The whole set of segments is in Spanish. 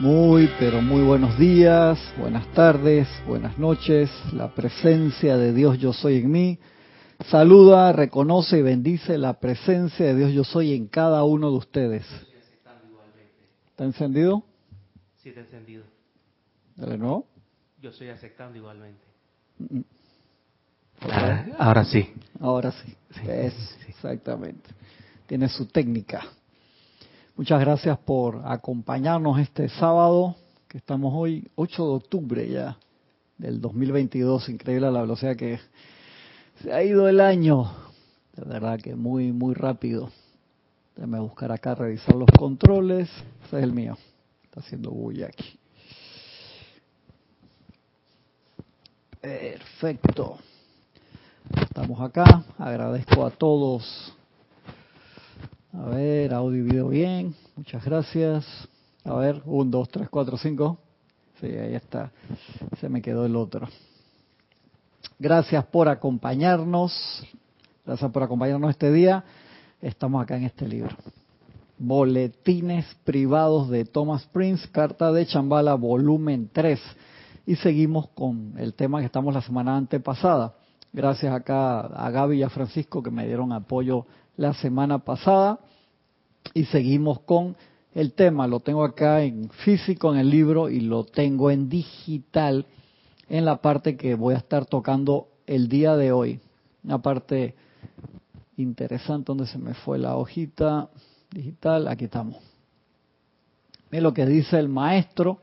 Muy, pero muy buenos días, buenas tardes, buenas noches. La presencia de Dios yo soy en mí. Saluda, reconoce y bendice la presencia de Dios yo soy en cada uno de ustedes. ¿Está encendido? Sí, está encendido. Dale nuevo. Yo estoy aceptando igualmente. Ah, ahora sí. Ahora sí. Sí, Es, sí. exactamente. Tiene su técnica. Muchas gracias por acompañarnos este sábado, que estamos hoy, 8 de octubre ya del 2022. Increíble la velocidad que se ha ido el año. De verdad que muy, muy rápido. Déjame buscar acá, revisar los controles. Ese es el mío. Está haciendo bulla aquí. Perfecto. Estamos acá. Agradezco a todos. A ver, audio y video bien. Muchas gracias. A ver, 1, 2, 3, 4, 5. Sí, ahí está. Se me quedó el otro. Gracias por acompañarnos. Gracias por acompañarnos este día. Estamos acá en este libro. Boletines privados de Thomas Prince, Carta de Chambala, volumen 3. Y seguimos con el tema que estamos la semana antepasada. Gracias acá a Gaby y a Francisco que me dieron apoyo la semana pasada. Y seguimos con el tema. Lo tengo acá en físico en el libro y lo tengo en digital en la parte que voy a estar tocando el día de hoy. Una parte interesante donde se me fue la hojita digital. Aquí estamos. Miren lo que dice el maestro.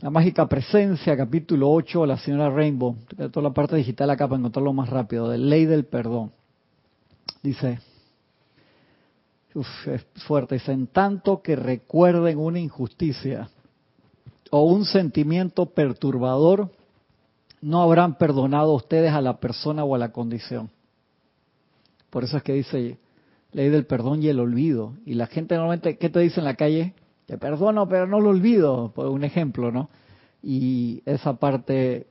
La mágica presencia, capítulo 8, la señora Rainbow. Toda la parte digital acá para encontrarlo más rápido. De ley del perdón. Dice, uf, es fuerte, dice, en tanto que recuerden una injusticia o un sentimiento perturbador, no habrán perdonado ustedes a la persona o a la condición. Por eso es que dice ley del perdón y el olvido. Y la gente normalmente, ¿qué te dice en la calle? Te perdono, pero no lo olvido, por un ejemplo, ¿no? Y esa parte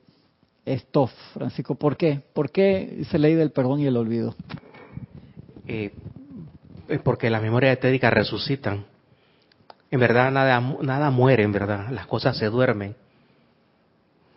es tough, Francisco. ¿Por qué? ¿Por qué dice ley del perdón y el olvido? Eh, porque las memorias estéticas resucitan. En verdad nada, nada muere, en verdad. Las cosas se duermen.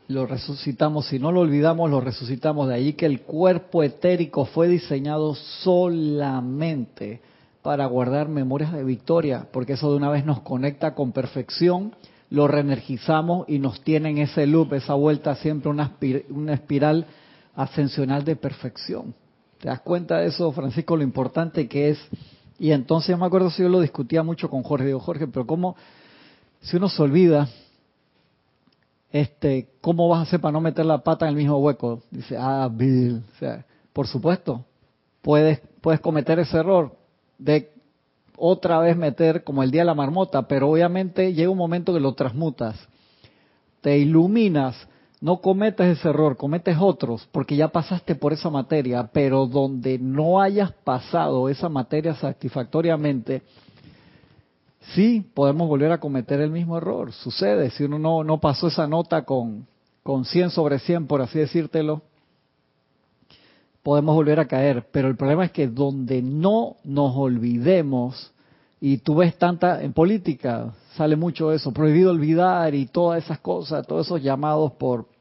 Lo resucitamos, si no lo olvidamos, lo resucitamos. De ahí que el cuerpo etérico fue diseñado solamente para guardar memorias de victoria, porque eso de una vez nos conecta con perfección, lo reenergizamos y nos tiene en ese loop, esa vuelta siempre una, una espiral ascensional de perfección. ¿Te das cuenta de eso, Francisco, lo importante que es? Y entonces yo me acuerdo si yo lo discutía mucho con Jorge, digo, Jorge, pero ¿cómo, si uno se olvida, este, ¿cómo vas a hacer para no meter la pata en el mismo hueco? Dice, ah, Bill, o sea, por supuesto, puedes, puedes cometer ese error de otra vez meter como el día de la marmota, pero obviamente llega un momento que lo transmutas, te iluminas, no cometes ese error, cometes otros, porque ya pasaste por esa materia, pero donde no hayas pasado esa materia satisfactoriamente, sí podemos volver a cometer el mismo error. Sucede, si uno no, pasó esa nota con, con 100 sobre 100, por así decírtelo, podemos volver a caer. Pero el problema es que donde no nos olvidemos, y tú ves tanta, en política sale mucho eso, prohibido olvidar y todas esas cosas, todos esos llamados por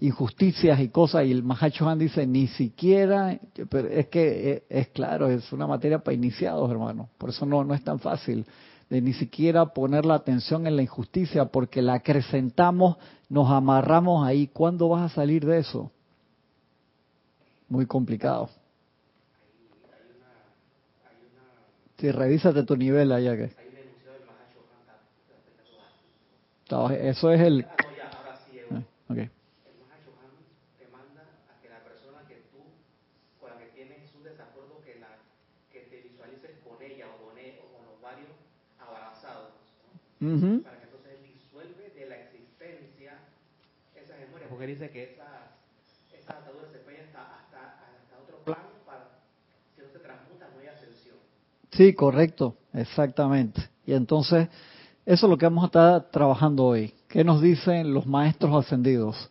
injusticias y cosas, y el Mahacho Han dice, ni siquiera, pero es que es, es claro, es una materia para iniciados, hermano, por eso no, no es tan fácil de ni siquiera poner la atención en la injusticia, porque la acrecentamos, nos amarramos ahí. ¿Cuándo vas a salir de eso? Muy complicado. Sí, revísate tu nivel allá que. Eso es el. Ah, ok. El Mahachohan te manda a que la persona que tú, con la que tienes un desacuerdo, que, la, que te visualices con ella o con, él, o con los varios abrazados, ¿no? Ujú. para que entonces disuelve de la existencia esas memorias, porque dice que esas, esas ataduras se pueden hasta, hasta, hasta otro plano, para, si no se transmuta no hay ascensión. Sí, correcto, exactamente. Y entonces, eso es lo que vamos a estar trabajando hoy. ¿Qué nos dicen los maestros ascendidos?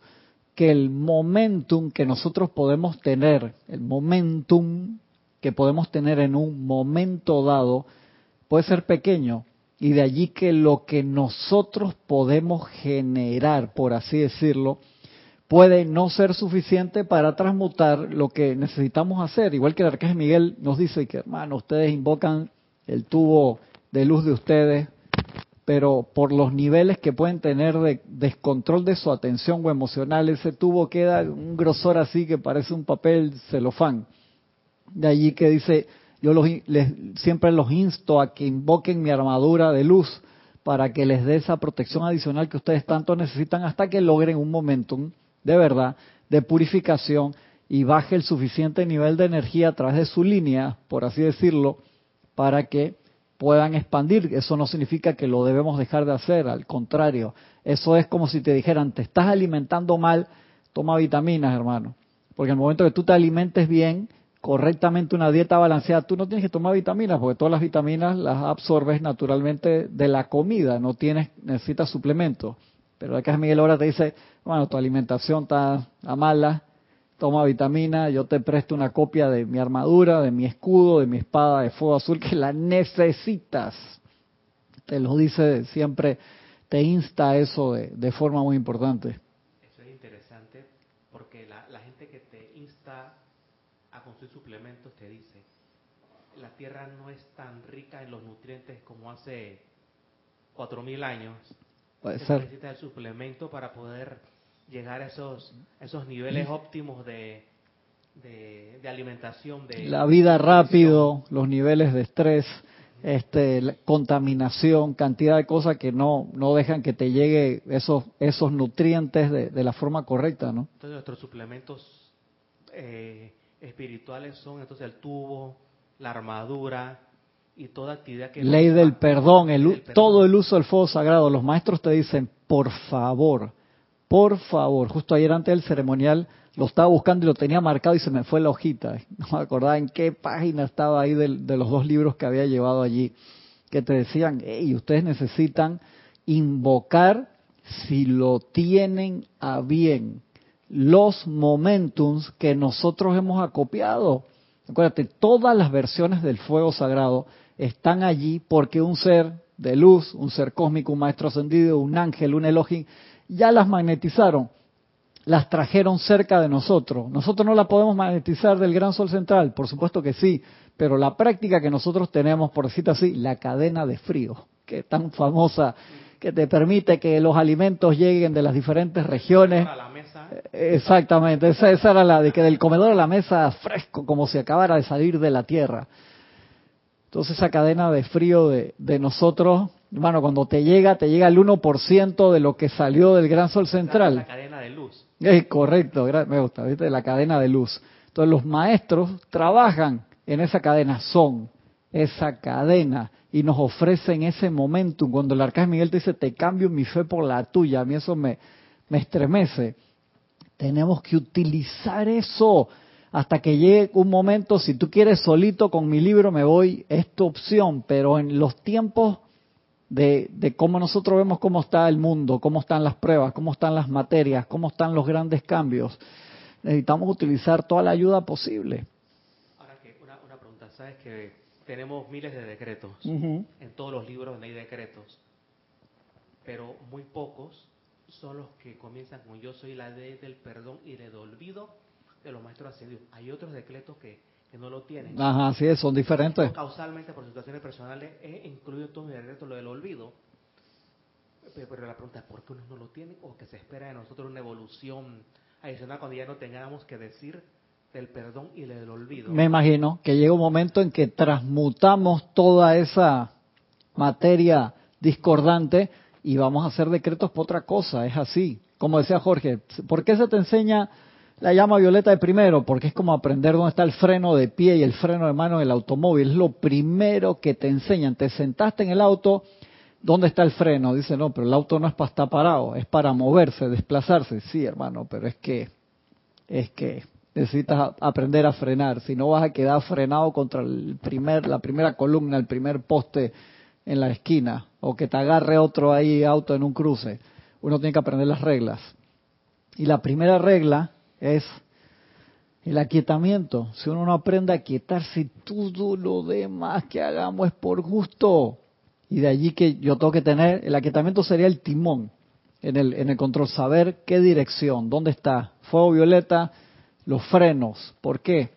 Que el momentum que nosotros podemos tener, el momentum que podemos tener en un momento dado, puede ser pequeño, y de allí que lo que nosotros podemos generar, por así decirlo, puede no ser suficiente para transmutar lo que necesitamos hacer. Igual que el arcángel Miguel nos dice que, hermano, ustedes invocan el tubo de luz de ustedes, pero por los niveles que pueden tener de descontrol de su atención o emocional, ese tubo queda un grosor así que parece un papel celofán. De allí que dice, yo los, les, siempre los insto a que invoquen mi armadura de luz para que les dé esa protección adicional que ustedes tanto necesitan hasta que logren un momentum de verdad de purificación y baje el suficiente nivel de energía a través de su línea, por así decirlo, para que puedan expandir. Eso no significa que lo debemos dejar de hacer, al contrario, eso es como si te dijeran, te estás alimentando mal, toma vitaminas, hermano. Porque en el momento que tú te alimentes bien, correctamente una dieta balanceada, tú no tienes que tomar vitaminas, porque todas las vitaminas las absorbes naturalmente de la comida, no tienes, necesitas suplementos. Pero acá Miguel ahora te dice, bueno, tu alimentación está mala, toma vitamina, yo te presto una copia de mi armadura, de mi escudo, de mi espada de fuego azul, que la necesitas. Te lo dice siempre, te insta eso de, de forma muy importante. Eso es interesante porque la, la gente que te insta a consumir suplementos te dice, la tierra no es tan rica en los nutrientes como hace cuatro mil años. Puede ser. Necesita el suplemento para poder llegar a esos, esos niveles óptimos de, de, de alimentación. De, La vida rápido, los niveles de estrés, este, contaminación, cantidad de cosas que no, no dejan que te llegue esos, esos nutrientes de, de la forma correcta, ¿no? Entonces nuestros suplementos eh, espirituales son entonces el tubo, la armadura y toda actividad que... Ley del perdón, el, u- Ley del perdón. todo el uso del fuego sagrado. Los maestros te dicen, por favor, por favor. Justo ayer antes del ceremonial lo estaba buscando y lo tenía marcado y se me fue la hojita. No me acordaba en qué página estaba ahí del- de, los dos libros que había llevado allí. Que te decían, hey, ustedes necesitan invocar, si lo tienen a bien, los momentums que nosotros hemos acopiado. Acuérdate, todas las versiones del fuego sagrado están allí porque un ser de luz, un ser cósmico, un maestro ascendido, un ángel, un Elohim, ya las magnetizaron, las trajeron cerca de nosotros. Nosotros no la podemos magnetizar del gran sol central, por supuesto que sí, pero la práctica que nosotros tenemos, por decirlo así, la cadena de frío, que es tan famosa, que te permite que los alimentos lleguen de las diferentes regiones. Exactamente, esa, esa era la de que del comedor a la mesa fresco, como si acabara de salir de la tierra. Entonces esa cadena de frío de, de nosotros, bueno, cuando te llega, te llega el 1% de lo que salió del gran sol la central. cadena de luz. Es correcto, me gusta, ¿viste? La cadena de luz. Entonces los maestros trabajan en esa cadena, son esa cadena y nos ofrecen ese momentum. Cuando el arcángel Miguel te dice, te cambio mi fe por la tuya, a mí eso me, me estremece. Tenemos que utilizar eso hasta que llegue un momento, si tú quieres solito con mi libro me voy, es tu opción, pero en los tiempos de, de cómo nosotros vemos cómo está el mundo, cómo están las pruebas, cómo están las materias, cómo están los grandes cambios, necesitamos utilizar toda la ayuda posible. Ahora que una, una pregunta, ¿sabes que tenemos miles de decretos? En todos los libros hay decretos, pero muy pocos son los que comienzan con yo soy la ley del perdón y del olvido de los maestros ascendidos. Hay otros decretos que, que no lo tienen. Ajá, sí, son diferentes. Causalmente por situaciones personales he incluido todos mis decretos lo del olvido. Pero, pero la pregunta es ¿por qué unos no lo tienen o que se espera de nosotros una evolución adicional cuando ya no tengamos que decir del perdón y del olvido? Me imagino que llega un momento en que transmutamos toda esa materia discordante y vamos a hacer decretos por otra cosa, es así. Como decía Jorge, ¿por qué se te enseña la llama violeta de primero? Porque es como aprender dónde está el freno de pie y el freno de mano en el automóvil. Es lo primero que te enseñan. Te sentaste en el auto, ¿dónde está el freno? Dice, no, pero el auto no es para estar parado, es para moverse, desplazarse. Sí, hermano, pero es que, es que necesitas aprender a frenar. Si no vas a quedar frenado contra el primer, la primera columna, el primer poste en la esquina, o que te agarre otro ahí auto en un cruce. Uno tiene que aprender las reglas. Y la primera regla es el aquietamiento. Si uno no aprende a aquietarse, todo lo demás que hagamos es por gusto. Y de allí que yo tengo que tener, el aquietamiento sería el timón en el, en el control, saber qué dirección, dónde está, fuego violeta, los frenos. ¿Por qué?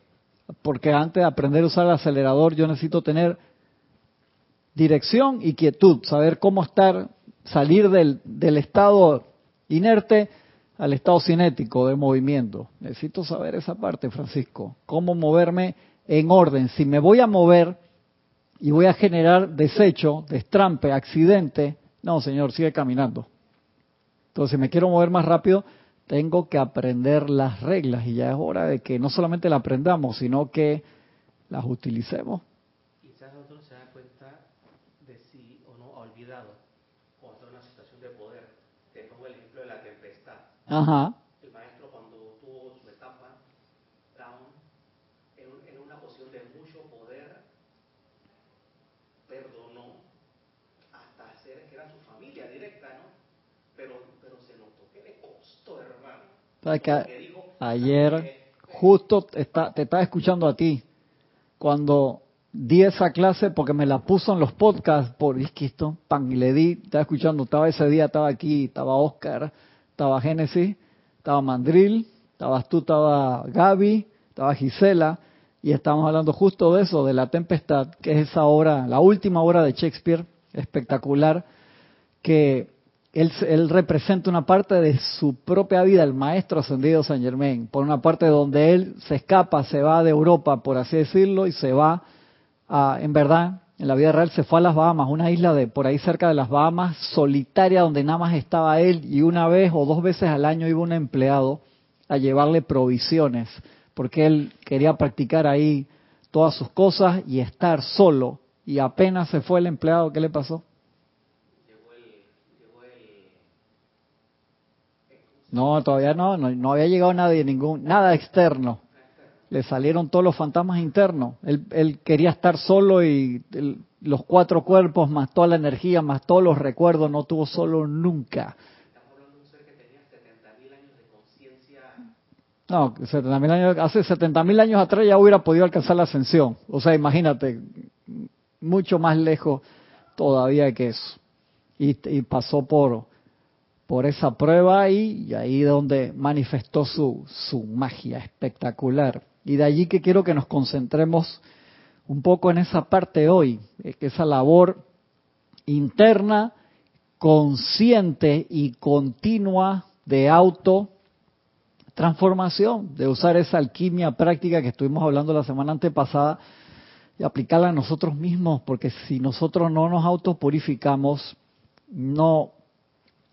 Porque antes de aprender a usar el acelerador yo necesito tener dirección y quietud, saber cómo estar, salir del, estado inerte al estado cinético de movimiento. Necesito saber esa parte, Francisco. Cómo moverme en orden. Si me voy a mover y voy a generar desecho, destrampe, accidente, no, señor, sigue caminando. Entonces, si me quiero mover más rápido, tengo que aprender las reglas y ya es hora de que no solamente las aprendamos, sino que las utilicemos. Quizás otro se da cuenta de si o no ha olvidado cuando está en una situación de poder. Te pongo el ejemplo de la tempestad. Ajá. El maestro cuando tuvo su etapa down, en, en una posición de mucho poder, perdonó hasta seres que eran su familia directa, ¿no? Pero, pero se notó que le costó, hermano. Porque dijo, Ayer, justo está, te estaba escuchando a ti, cuando di esa clase, porque me la puso en los podcasts, por es que esto, pan, y le di, estaba escuchando, estaba ese día, estaba aquí, estaba Oscar, estaba Génesis, estaba Mandril, estabas tú, estaba Gaby, estaba Gisela, y estábamos hablando justo de eso, de la tempestad, que es esa obra, la última obra de Shakespeare, espectacular, que él, él representa una parte de su propia vida, el maestro ascendido Saint Germain, por una parte donde él se escapa, se va de Europa, por así decirlo, y se va a, en verdad, en la vida real se fue a las Bahamas, una isla de por ahí cerca de las Bahamas, solitaria, donde nada más estaba él, y una vez o dos veces al año iba un empleado a llevarle provisiones, porque él quería practicar ahí todas sus cosas y estar solo. Y apenas se fue el empleado, ¿qué le pasó? llegó el, llegó el, No, todavía no, no, no había llegado nadie, ningún, nada externo. Le salieron todos los fantasmas internos. Él, él quería estar solo y los cuatro cuerpos, más toda la energía, más todos los recuerdos, no tuvo solo nunca. estamos hablando de un ser que tenía 70.000 años de conciencia No, 70.000 años, hace 70.000 años atrás ya hubiera podido alcanzar la ascensión. O sea, imagínate, mucho más lejos todavía que eso. Y, y pasó por, por esa prueba y, y ahí donde manifestó su, su magia espectacular. Y de allí que quiero que nos concentremos un poco en esa parte hoy, eh, esa labor interna, consciente y continua de auto transformación, de usar esa alquimia práctica que estuvimos hablando la semana antepasada y aplicarla a nosotros mismos, porque si nosotros no nos autopurificamos, no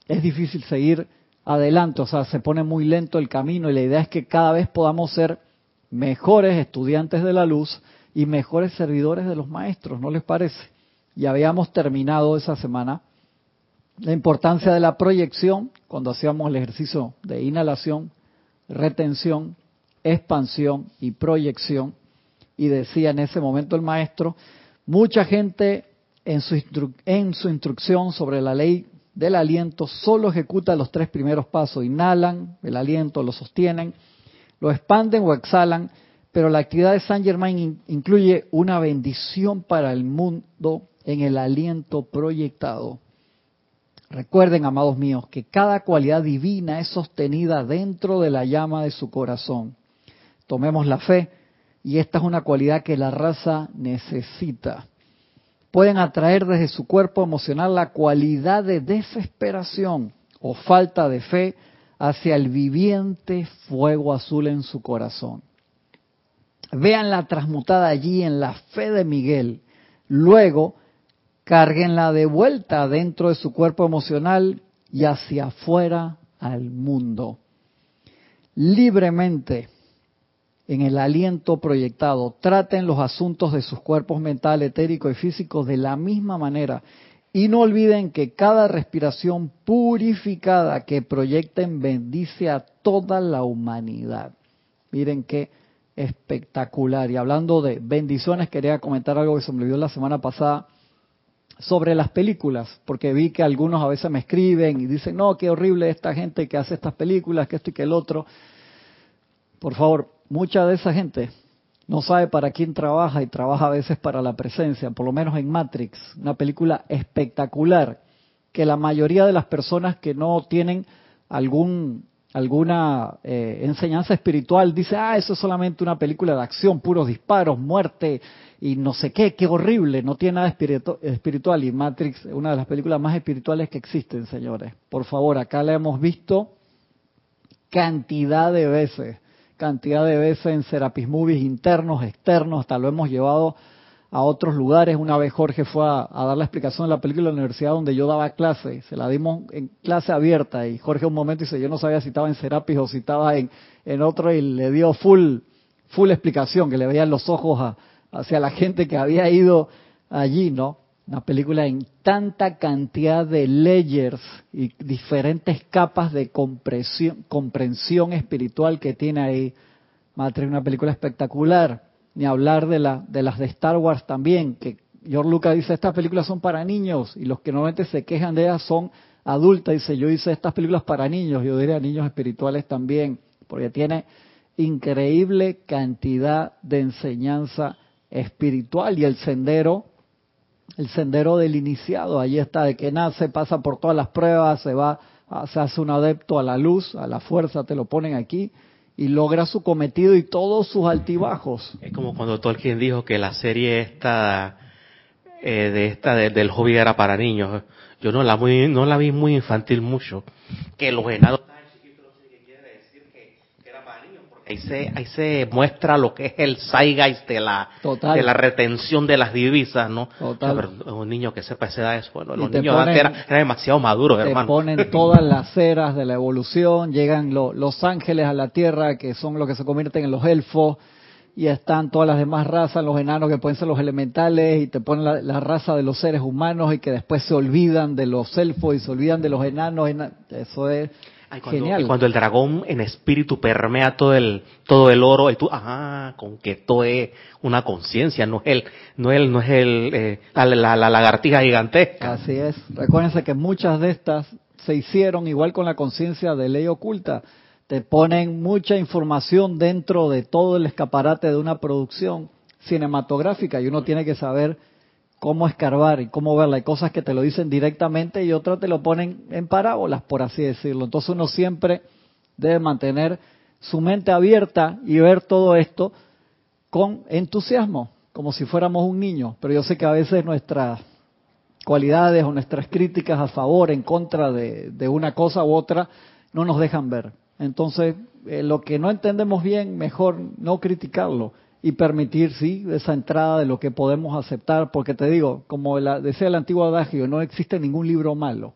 es difícil seguir adelante, o sea, se pone muy lento el camino y la idea es que cada vez podamos ser mejores estudiantes de la luz y mejores servidores de los maestros, ¿no les parece? Y habíamos terminado esa semana la importancia de la proyección cuando hacíamos el ejercicio de inhalación, retención, expansión y proyección. Y decía en ese momento el maestro, mucha gente en su, en su instrucción sobre la ley del aliento solo ejecuta los tres primeros pasos, inhalan el aliento, lo sostienen, lo expanden o exhalan, pero la actividad de Saint Germain in- incluye una bendición para el mundo en el aliento proyectado. Recuerden, amados míos, que cada cualidad divina es sostenida dentro de la llama de su corazón. Tomemos la fe, y esta es una cualidad que la raza necesita. Pueden atraer desde su cuerpo emocional la cualidad de desesperación o falta de fe hacia el viviente fuego azul en su corazón. Vean la transmutada allí en la fe de Miguel. Luego, cárguenla de vuelta dentro de su cuerpo emocional y hacia afuera al mundo. Libremente, en el aliento proyectado, traten los asuntos de sus cuerpos mental, etérico y físico de la misma manera. Y no olviden que cada respiración purificada que proyecten bendice a toda la humanidad. Miren qué espectacular. Y hablando de bendiciones, quería comentar algo que se me olvidó la semana pasada sobre las películas, porque vi que algunos a veces me escriben y dicen, no, qué horrible esta gente que hace estas películas, que esto y que el otro. Por favor, mucha de esa gente no sabe para quién trabaja y trabaja a veces para la presencia, por lo menos en Matrix, una película espectacular, que la mayoría de las personas que no tienen algún alguna eh, enseñanza espiritual dice, ah, eso es solamente una película de acción, puros disparos, muerte y no sé qué, qué horrible, no tiene nada espiritual. Y Matrix, una de las películas más espirituales que existen, señores. Por favor, acá la hemos visto cantidad de veces, cantidad de veces en Serapis Movies internos, externos, hasta lo hemos llevado a otros lugares. Una vez Jorge fue a, dar la explicación de la película en la universidad donde yo daba clase, se la dimos en clase abierta y Jorge un momento dice, yo no sabía si estaba en Serapis o si estaba en, en otro y le dio full, full explicación, que le veían los ojos hacia la gente que había ido allí, ¿no? Una película en tanta cantidad de layers y diferentes capas de comprensión espiritual que tiene ahí. Matrix, una película espectacular ni hablar de, la, de las de Star Wars también, que George Lucas dice, estas películas son para niños, y los que normalmente se quejan de ellas son adultas, dice, yo hice estas películas para niños, yo diría niños espirituales también, porque tiene increíble cantidad de enseñanza espiritual y el sendero, el sendero del iniciado, ahí está, de que nace, pasa por todas las pruebas, se va, se hace un adepto a la luz, a la fuerza, te lo ponen aquí, y logra su cometido y todos sus altibajos. Es como cuando Tolkien dijo que la serie esta eh, de esta del hobby era para niños. Yo no la muy, no la vi muy infantil mucho. Que los Ahí se, ahí se muestra lo que es el zeitgeist de la, de la retención de las divisas, ¿no? Total. un niño que sepa esa edad es bueno. Los niños ponen, eran, demasiado maduros, te hermano. ponen todas las eras de la evolución, llegan los ángeles a la tierra, que son los que se convierten en los elfos, y están todas las demás razas, los enanos que pueden ser los elementales, y te ponen la, la raza de los seres humanos, y que después se olvidan de los elfos y se olvidan de los enanos. Eso es cuando, cuando el dragón en espíritu permea todo el todo el oro y tú, ajá, con que todo es una conciencia, no es el no es el, no es el eh, la, la, lagartija gigantesca. Así es. Recuérdense que muchas de estas se hicieron igual con la conciencia de ley oculta. Te ponen mucha información dentro de todo el escaparate de una producción cinematográfica y uno tiene que saber cómo escarbar y cómo verla. Hay cosas que te lo dicen directamente y otras te lo ponen en parábolas, por así decirlo. Entonces uno siempre debe mantener su mente abierta y ver todo esto con entusiasmo, como si fuéramos un niño. Pero yo sé que a veces nuestras cualidades o nuestras críticas a favor, en contra de, una cosa u otra, no nos dejan ver. Entonces, eh, lo que no entendemos bien, mejor no criticarlo y permitir, sí, esa entrada de lo que podemos aceptar, porque te digo, como decía el antiguo adagio, no existe ningún libro malo.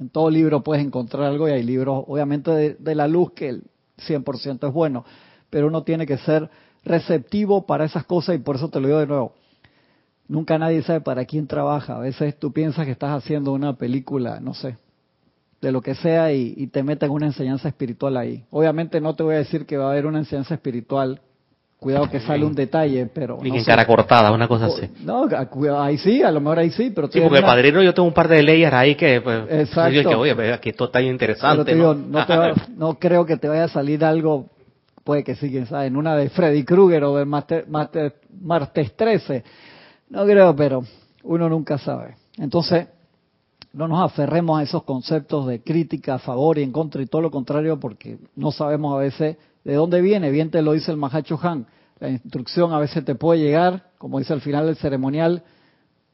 En todo libro puedes encontrar algo y hay libros, obviamente, de, la luz que el 100% es bueno, pero uno tiene que ser receptivo para esas cosas y por eso te lo digo de nuevo. Nunca nadie sabe para quién trabaja. A veces tú piensas que estás haciendo una película, no sé, de lo que sea y te meten una enseñanza espiritual ahí. Obviamente no te voy a decir que va a haber una enseñanza espiritual Cuidado que sale un detalle, pero... Ni en cara cortada, una cosa así. No, ahí sí, a lo mejor ahí sí, pero... Sí, porque padrino yo tengo un par de leyes ahí que... Pues, Exacto. Que, oye, aquí esto está interesante, ¿no? no, creo que te vaya a salir algo, puede que sí, ¿sabes? En una de Freddy Krueger o de Martes 13. No creo, pero uno nunca sabe. Entonces, no nos aferremos a esos conceptos de crítica a favor y en contra y todo lo contrario, porque no sabemos a veces ¿De dónde viene? Bien te lo dice el Mahacho Han. La instrucción a veces te puede llegar, como dice al final del ceremonial,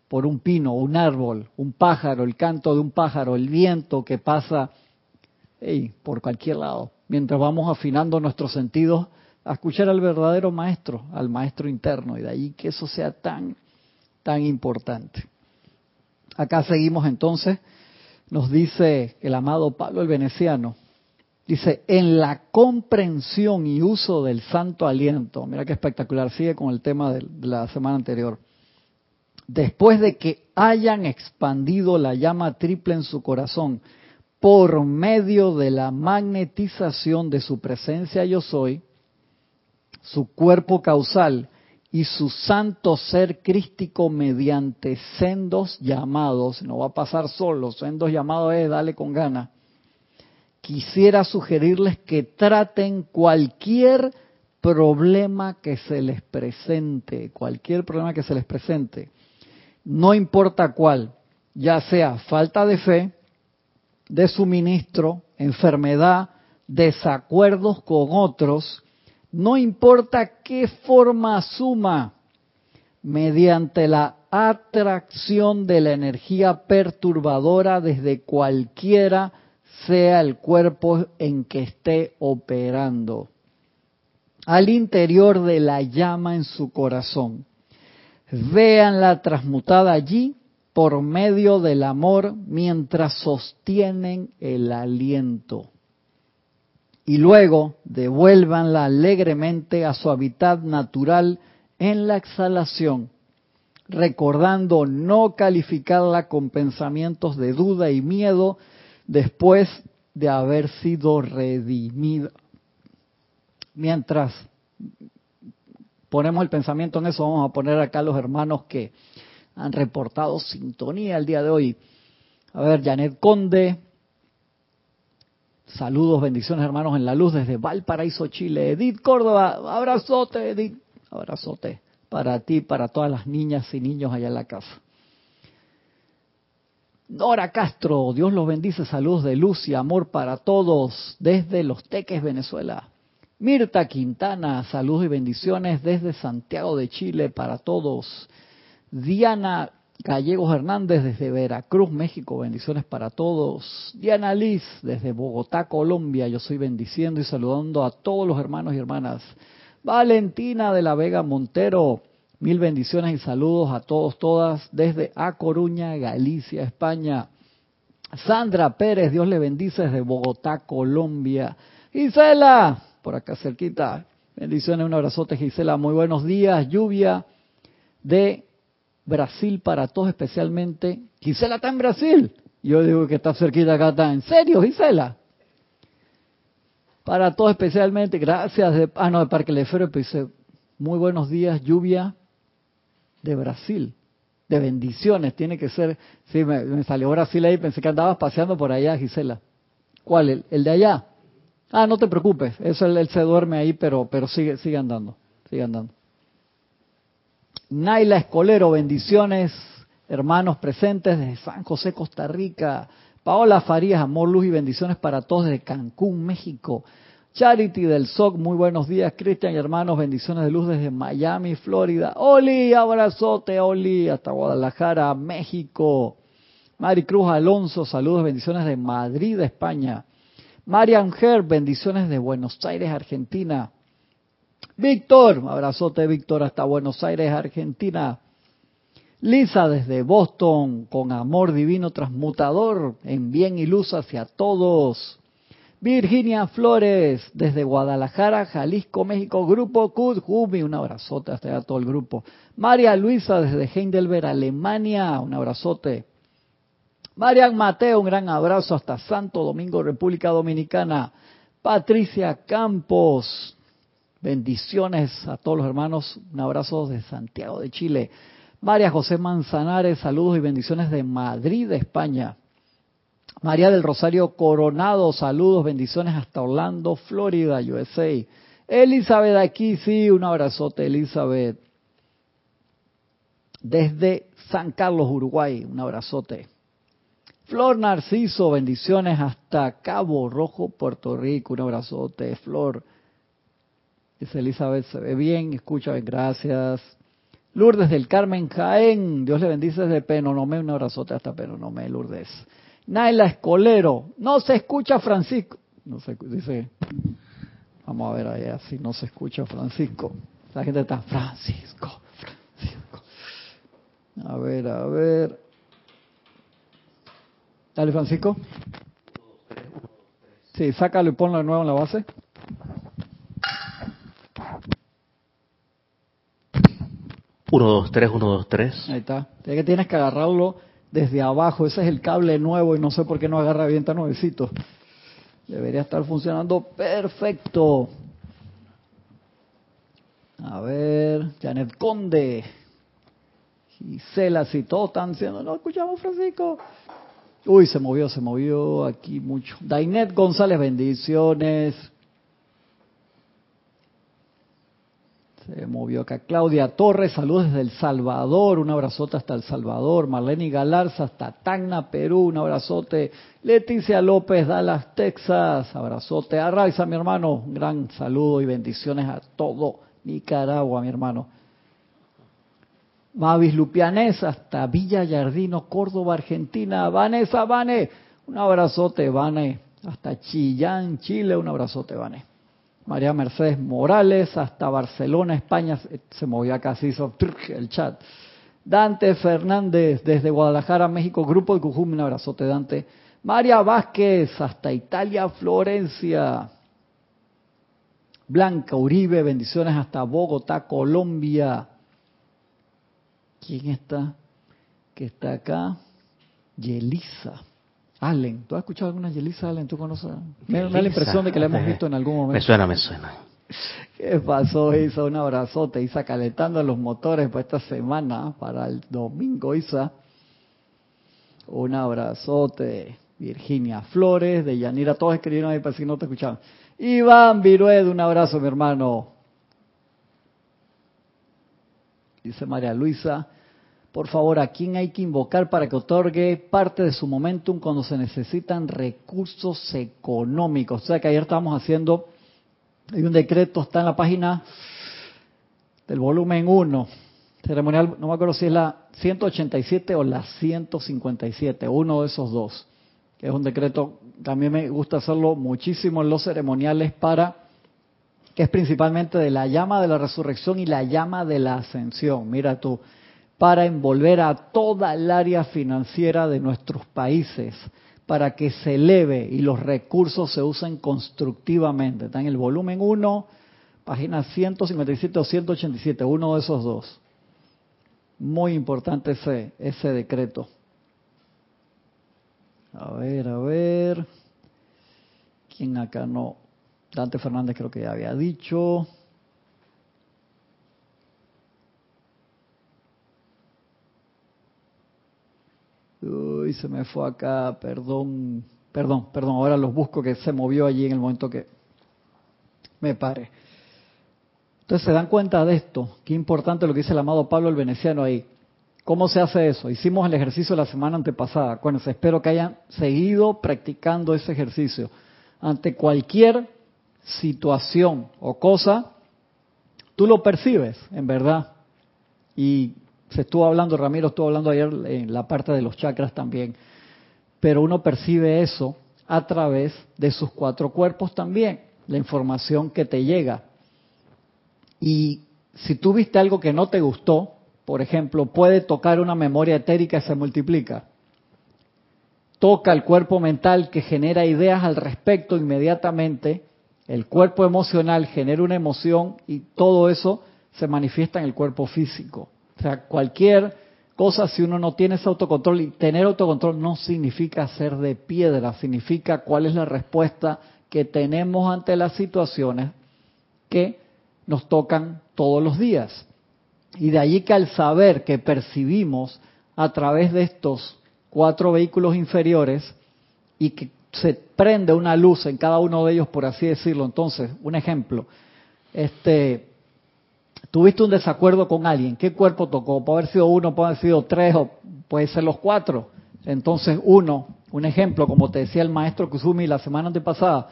por un pino, un árbol, un pájaro, el canto de un pájaro, el viento que pasa por cualquier lado. Mientras vamos afinando nuestros sentidos a escuchar al verdadero maestro, al maestro interno, y de ahí que eso sea tan, tan importante. Acá seguimos entonces, nos dice el amado Pablo el Veneciano, Dice, en la comprensión y uso del santo aliento, mira qué espectacular, sigue con el tema de, la semana anterior. Después de que hayan expandido la llama triple en su corazón por medio de la magnetización de su presencia yo soy, su cuerpo causal y su santo ser crístico mediante sendos llamados, no va a pasar solo, sendos llamados es dale con ganas quisiera sugerirles que traten cualquier problema que se les presente, cualquier problema que se les presente, no importa cuál, ya sea falta de fe, de suministro, enfermedad, desacuerdos con otros, no importa qué forma asuma, mediante la atracción de la energía perturbadora desde cualquiera sea el cuerpo en que esté operando, al interior de la llama en su corazón. Véanla transmutada allí por medio del amor mientras sostienen el aliento. Y luego devuélvanla alegremente a su hábitat natural en la exhalación, recordando no calificarla con pensamientos de duda y miedo después de haber sido redimida. Mientras ponemos el pensamiento en eso, vamos a poner acá los hermanos que han reportado sintonía el día de hoy. A ver, Janet Conde. Saludos, bendiciones hermanos en la luz desde Valparaíso, Chile. Edith Córdoba, abrazote, Edith, abrazote para ti, para todas las niñas y niños allá en la casa. Nora Castro, Dios los bendice, saludos de luz y amor para todos desde Los Teques, Venezuela. Mirta Quintana, saludos y bendiciones desde Santiago de Chile para todos. Diana Gallegos Hernández desde Veracruz, México, bendiciones para todos. Diana Liz desde Bogotá, Colombia, yo soy bendiciendo y saludando a todos los hermanos y hermanas. Valentina de la Vega Montero, Mil bendiciones y saludos a todos, todas, desde A Coruña, Galicia, España. Sandra Pérez, Dios le bendice desde Bogotá, Colombia. Gisela, por acá cerquita. Bendiciones, un abrazote, Gisela. Muy buenos días. Lluvia de Brasil para todos, especialmente. Gisela está en Brasil. Yo digo que está cerquita acá. Está. ¿En serio, Gisela? Para todos, especialmente. Gracias. De, ah, no, de Parque Lefero. Dice, muy buenos días, lluvia de Brasil, de bendiciones, tiene que ser, sí, me, salió Brasil ahí, pensé que andabas paseando por allá, Gisela. ¿Cuál? ¿El, de allá? Ah, no te preocupes, eso él, se duerme ahí, pero, pero sigue, sigue andando, sigue andando. Naila Escolero, bendiciones, hermanos presentes desde San José, Costa Rica. Paola Farías, amor, luz y bendiciones para todos desde Cancún, México. Charity del SOC, muy buenos días, Cristian y hermanos, bendiciones de luz desde Miami, Florida. Oli, abrazote, Oli, hasta Guadalajara, México. Mari Cruz Alonso, saludos, bendiciones de Madrid, España. Marian Ger, bendiciones de Buenos Aires, Argentina. Víctor, abrazote, Víctor, hasta Buenos Aires, Argentina. Lisa desde Boston, con amor divino transmutador, en bien y luz hacia todos. Virginia Flores, desde Guadalajara, Jalisco, México, Grupo Kudjumi, un abrazote hasta todo el grupo. María Luisa, desde Heidelberg, Alemania, un abrazote. Marian Mateo, un gran abrazo hasta Santo Domingo, República Dominicana. Patricia Campos, bendiciones a todos los hermanos, un abrazo desde Santiago de Chile. María José Manzanares, saludos y bendiciones de Madrid, España. María del Rosario Coronado, saludos, bendiciones hasta Orlando, Florida, USA. Elizabeth aquí, sí, un abrazote, Elizabeth. Desde San Carlos, Uruguay, un abrazote. Flor Narciso, bendiciones hasta Cabo Rojo, Puerto Rico, un abrazote. Flor, dice Elizabeth, se ve bien, escucha bien, gracias. Lourdes del Carmen Jaén, Dios le bendice desde Penonomé, un abrazote hasta Penonomé, Lourdes. Naila Escolero, no se escucha Francisco. No se dice, vamos a ver allá si no se escucha Francisco. La gente está, Francisco, Francisco. A ver, a ver. Dale, Francisco. Sí, sácalo y ponlo de nuevo en la base. Uno, dos, tres, uno, dos, tres. Ahí está. que tienes que agarrarlo desde abajo. Ese es el cable nuevo y no sé por qué no agarra bien tan nuevecito. Debería estar funcionando perfecto. A ver, Janet Conde. Gisela, si todos están diciendo, no escuchamos Francisco. Uy, se movió, se movió aquí mucho. Dainet González, bendiciones. Se movió acá Claudia Torres, saludos desde El Salvador, un abrazote hasta El Salvador. Marlene Galarza hasta Tacna, Perú, un abrazote. Leticia López, Dallas, Texas, abrazote. Arraiza, mi hermano, un gran saludo y bendiciones a todo Nicaragua, mi hermano. Mavis Lupianés hasta Villa Yardino, Córdoba, Argentina. Vanessa, Vane, un abrazote, Vane. Hasta Chillán, Chile, un abrazote, Vane. María Mercedes Morales, hasta Barcelona, España, se movió acá, se hizo el chat. Dante Fernández, desde Guadalajara, México, Grupo de Cujum, un abrazote, Dante. María Vázquez, hasta Italia, Florencia. Blanca Uribe, bendiciones hasta Bogotá, Colombia. ¿Quién está? Que está acá. Yelisa. Allen. ¿Tú has escuchado alguna Yelisa Allen? ¿Tú conoces? Me da la impresión de que la hemos visto en algún momento. Me suena, me suena. ¿Qué pasó, Isa? Un abrazote. Isa calentando los motores para esta semana, para el domingo, Isa. Un abrazote. Virginia Flores, de Yanira, todos escribieron ahí para si no te escuchaban. Iván Virued, un abrazo, mi hermano. Dice María Luisa, por favor, ¿a quién hay que invocar para que otorgue parte de su momentum cuando se necesitan recursos económicos? O sea que ayer estábamos haciendo, hay un decreto, está en la página del volumen 1, ceremonial, no me acuerdo si es la 187 o la 157, uno de esos dos, que es un decreto, también me gusta hacerlo muchísimo en los ceremoniales para, que es principalmente de la llama de la resurrección y la llama de la ascensión. Mira tú, para envolver a toda el área financiera de nuestros países, para que se eleve y los recursos se usen constructivamente. Está en el volumen 1, página 157 o 187, uno de esos dos. Muy importante ese, ese decreto. A ver, a ver. ¿Quién acá no? Dante Fernández creo que ya había dicho. Uy, se me fue acá, perdón, perdón, perdón, ahora los busco que se movió allí en el momento que me pare. Entonces se dan cuenta de esto, qué importante lo que dice el amado Pablo el Veneciano ahí. ¿Cómo se hace eso? Hicimos el ejercicio la semana antepasada. Bueno, espero que hayan seguido practicando ese ejercicio. Ante cualquier situación o cosa, tú lo percibes, en verdad. Y se estuvo hablando, Ramiro estuvo hablando ayer en la parte de los chakras también, pero uno percibe eso a través de sus cuatro cuerpos también, la información que te llega. Y si tú viste algo que no te gustó, por ejemplo, puede tocar una memoria etérica y se multiplica. Toca el cuerpo mental que genera ideas al respecto inmediatamente, el cuerpo emocional genera una emoción y todo eso se manifiesta en el cuerpo físico. O sea, cualquier cosa, si uno no tiene ese autocontrol, y tener autocontrol no significa ser de piedra, significa cuál es la respuesta que tenemos ante las situaciones que nos tocan todos los días. Y de allí que al saber que percibimos a través de estos cuatro vehículos inferiores y que se prende una luz en cada uno de ellos, por así decirlo. Entonces, un ejemplo, este, tuviste un desacuerdo con alguien, ¿qué cuerpo tocó? Puede haber sido uno, puede haber sido tres o puede ser los cuatro. Entonces uno, un ejemplo, como te decía el maestro Kusumi la semana antepasada,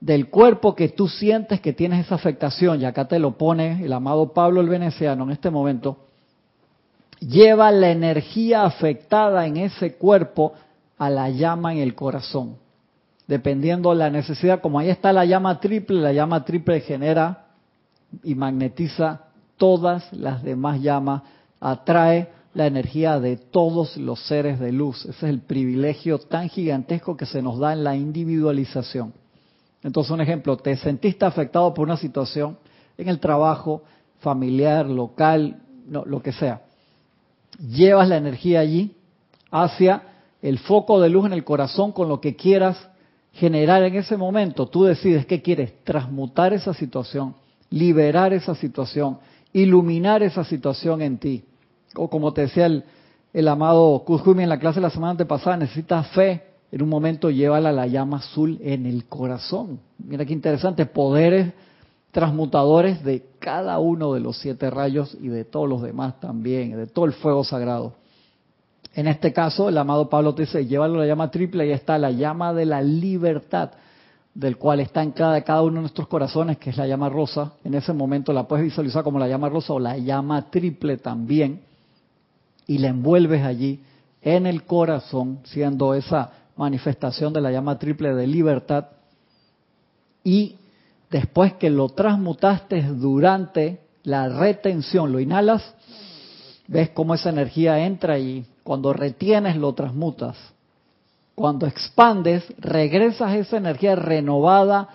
del cuerpo que tú sientes que tienes esa afectación, y acá te lo pone el amado Pablo el Veneciano en este momento, lleva la energía afectada en ese cuerpo a la llama en el corazón. Dependiendo de la necesidad, como ahí está la llama triple, la llama triple genera y magnetiza todas las demás llamas, atrae la energía de todos los seres de luz. Ese es el privilegio tan gigantesco que se nos da en la individualización. Entonces, un ejemplo, te sentiste afectado por una situación en el trabajo, familiar, local, lo que sea. Llevas la energía allí hacia el foco de luz en el corazón con lo que quieras generar en ese momento. Tú decides qué quieres, transmutar esa situación liberar esa situación, iluminar esa situación en ti. O como te decía el, amado Kuzumi en la clase de la semana pasada, necesitas fe. En un momento llévala la llama azul en el corazón. Mira qué interesante, poderes transmutadores de cada uno de los siete rayos y de todos los demás también, de todo el fuego sagrado. En este caso, el amado Pablo te dice, llévalo a la llama triple y está la llama de la libertad, del cual está en cada, cada uno de nuestros corazones, que es la llama rosa. En ese momento la puedes visualizar como la llama rosa o la llama triple también, y la envuelves allí en el corazón, siendo esa manifestación de la llama triple de libertad. Y después que lo transmutaste durante la retención, lo inhalas, ves cómo esa energía entra y cuando retienes lo transmutas. Cuando expandes, regresas esa energía renovada,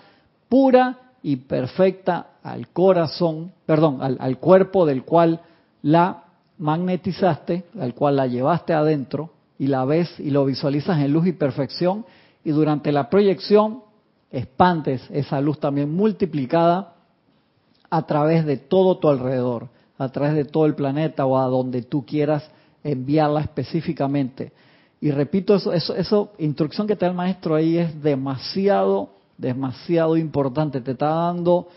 pura y perfecta al corazón, perdón, al, cuerpo del cual la magnetizaste, al cual la llevaste adentro y la ves y lo visualizas en luz y perfección y durante la proyección expandes esa luz también multiplicada a través de todo tu alrededor, a través de todo el planeta o a donde tú quieras enviarla específicamente. Y repito, eso, eso, instrucción que te da el maestro ahí es demasiado, demasiado importante. Te está dando,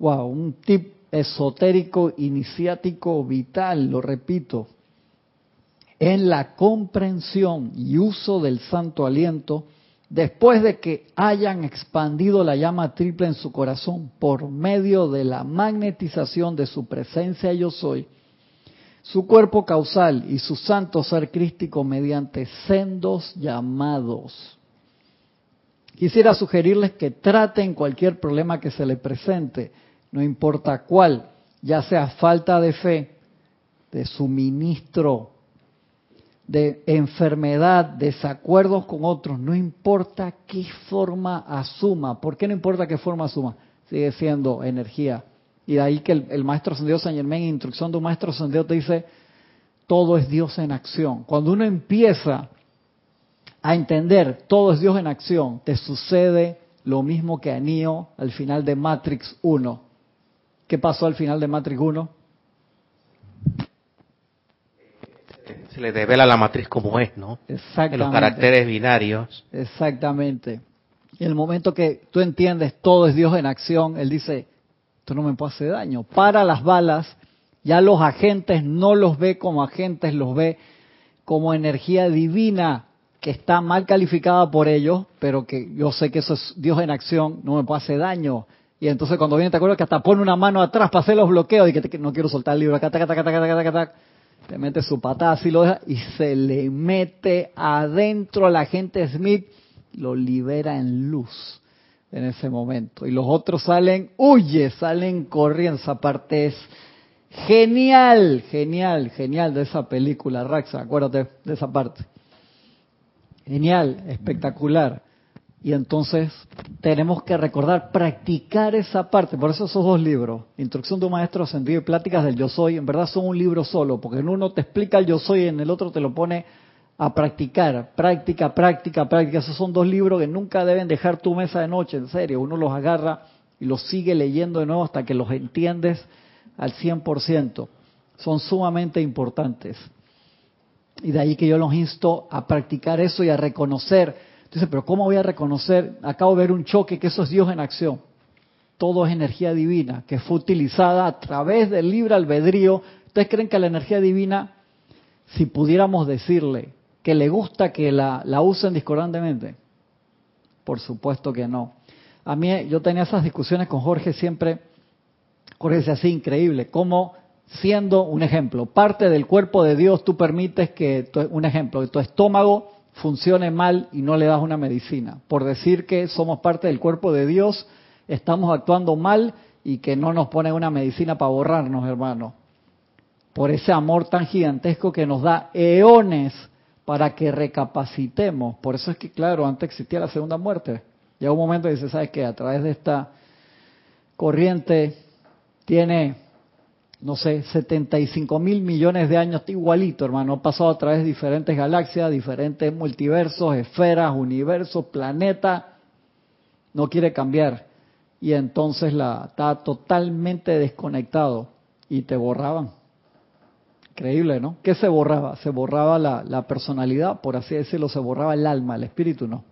wow, un tip esotérico, iniciático, vital, lo repito. En la comprensión y uso del santo aliento, después de que hayan expandido la llama triple en su corazón por medio de la magnetización de su presencia yo soy, su cuerpo causal y su santo ser crístico mediante sendos llamados. Quisiera sugerirles que traten cualquier problema que se les presente, no importa cuál, ya sea falta de fe, de suministro, de enfermedad, desacuerdos con otros, no importa qué forma asuma. ¿Por qué no importa qué forma asuma? Sigue siendo energía. Y de ahí que el, maestro ascendido San Germán, en instrucción de un maestro ascendido, te dice, todo es Dios en acción. Cuando uno empieza a entender todo es Dios en acción, te sucede lo mismo que a Neo al final de Matrix 1. ¿Qué pasó al final de Matrix 1? se le devela la matriz como es, ¿no? Exactamente. En los caracteres binarios. Exactamente. Y en el momento que tú entiendes todo es Dios en acción, Él dice, esto no me puede hacer daño. Para las balas, ya los agentes no los ve como agentes, los ve como energía divina que está mal calificada por ellos, pero que yo sé que eso es Dios en acción, no me puede hacer daño. Y entonces cuando viene, te acuerdas que hasta pone una mano atrás para hacer los bloqueos y que no quiero soltar el libro, acá, acá, acá, acá, te mete su patada así lo deja y se le mete adentro a la gente Smith, lo libera en luz en ese momento. Y los otros salen, huye, salen corriendo. Esa parte es genial, genial, genial de esa película, Raxa, acuérdate de esa parte. Genial, espectacular. Y entonces tenemos que recordar, practicar esa parte. Por eso esos dos libros, Instrucción de un Maestro Ascendido y Pláticas del Yo Soy, en verdad son un libro solo, porque en uno te explica el Yo Soy y en el otro te lo pone a practicar. Práctica, práctica, práctica. Esos son dos libros que nunca deben dejar tu mesa de noche, en serio. Uno los agarra y los sigue leyendo de nuevo hasta que los entiendes al 100%. Son sumamente importantes. Y de ahí que yo los insto a practicar eso y a reconocer Dice, pero ¿cómo voy a reconocer? Acabo de ver un choque que eso es Dios en acción. Todo es energía divina que fue utilizada a través del libre albedrío. ¿Ustedes creen que la energía divina, si pudiéramos decirle que le gusta que la, usen discordantemente? Por supuesto que no. A mí, yo tenía esas discusiones con Jorge siempre. Jorge decía así, increíble, cómo siendo un ejemplo, parte del cuerpo de Dios, tú permites que, un ejemplo, que tu estómago funcione mal y no le das una medicina. Por decir que somos parte del cuerpo de Dios, estamos actuando mal y que no nos pone una medicina para borrarnos, hermano. Por ese amor tan gigantesco que nos da eones para que recapacitemos. Por eso es que, claro, antes existía la segunda muerte. Llega un momento y dice, ¿sabes qué? A través de esta corriente tiene no sé, 75 mil millones de años, igualito, hermano. Ha pasado a través de diferentes galaxias, diferentes multiversos, esferas, universos, planetas. No quiere cambiar. Y entonces la, está totalmente desconectado y te borraban. Increíble, ¿no? ¿Qué se borraba? Se borraba la, personalidad, por así decirlo, se borraba el alma, el espíritu no.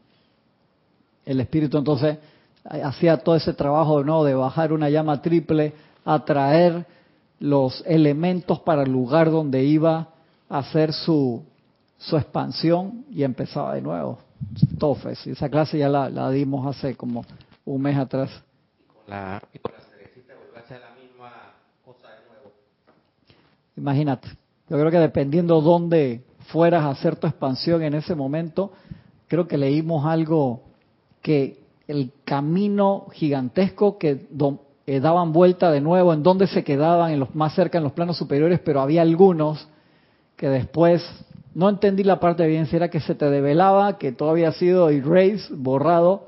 El espíritu entonces hacía todo ese trabajo ¿no? de bajar una llama triple, atraer los elementos para el lugar donde iba a hacer su, su expansión y empezaba de nuevo. Tofes, esa clase ya la, la dimos hace como un mes atrás. La, y con la cerecita vuelve a hacer la misma cosa de nuevo. Imagínate, yo creo que dependiendo dónde fueras a hacer tu expansión en ese momento, creo que leímos algo que el camino gigantesco que eh, daban vuelta de nuevo, en donde se quedaban, en los más cerca, en los planos superiores, pero había algunos que después no entendí la parte bien, si era que se te develaba, que todo había sido erased, borrado,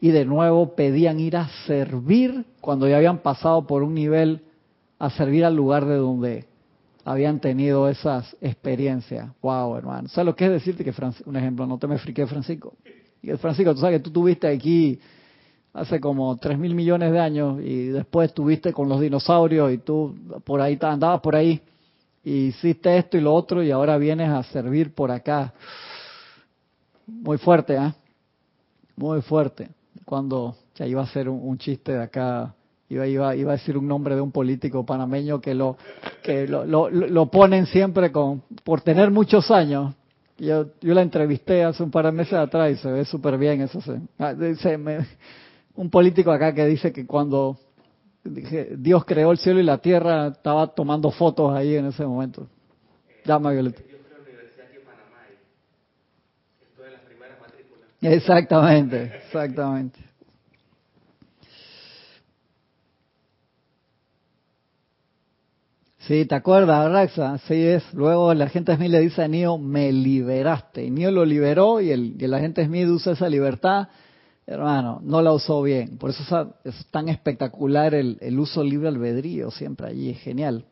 y de nuevo pedían ir a servir cuando ya habían pasado por un nivel a servir al lugar de donde habían tenido esas experiencias. Wow, hermano. ¿Sabes lo que es decirte que, un ejemplo, no te me friqué, Francisco? Y Francisco, tú sabes que tú tuviste aquí hace como tres mil millones de años y después estuviste con los dinosaurios y tú por ahí andabas por ahí y hiciste esto y lo otro y ahora vienes a servir por acá. Muy fuerte, ¿eh? Muy fuerte. Cuando ya iba a ser un, chiste de acá, iba, iba, iba a decir un nombre de un político panameño que lo que lo, lo, lo ponen siempre con por tener muchos años. Yo, yo la entrevisté hace un par de meses atrás y se ve súper bien eso. Se, ah, dice, un político acá que dice que cuando Dios creó el cielo y la tierra, estaba tomando fotos ahí en ese momento. Llama Violeta. Exactamente, exactamente. Sí, ¿te acuerdas, Raxa? Así es. Luego la gente Smith le dice a Neo, me liberaste. Y Neo lo liberó y el, y el agente Smith usa esa libertad hermano, no la usó bien. Por eso es tan espectacular el, el uso libre albedrío siempre allí, es genial.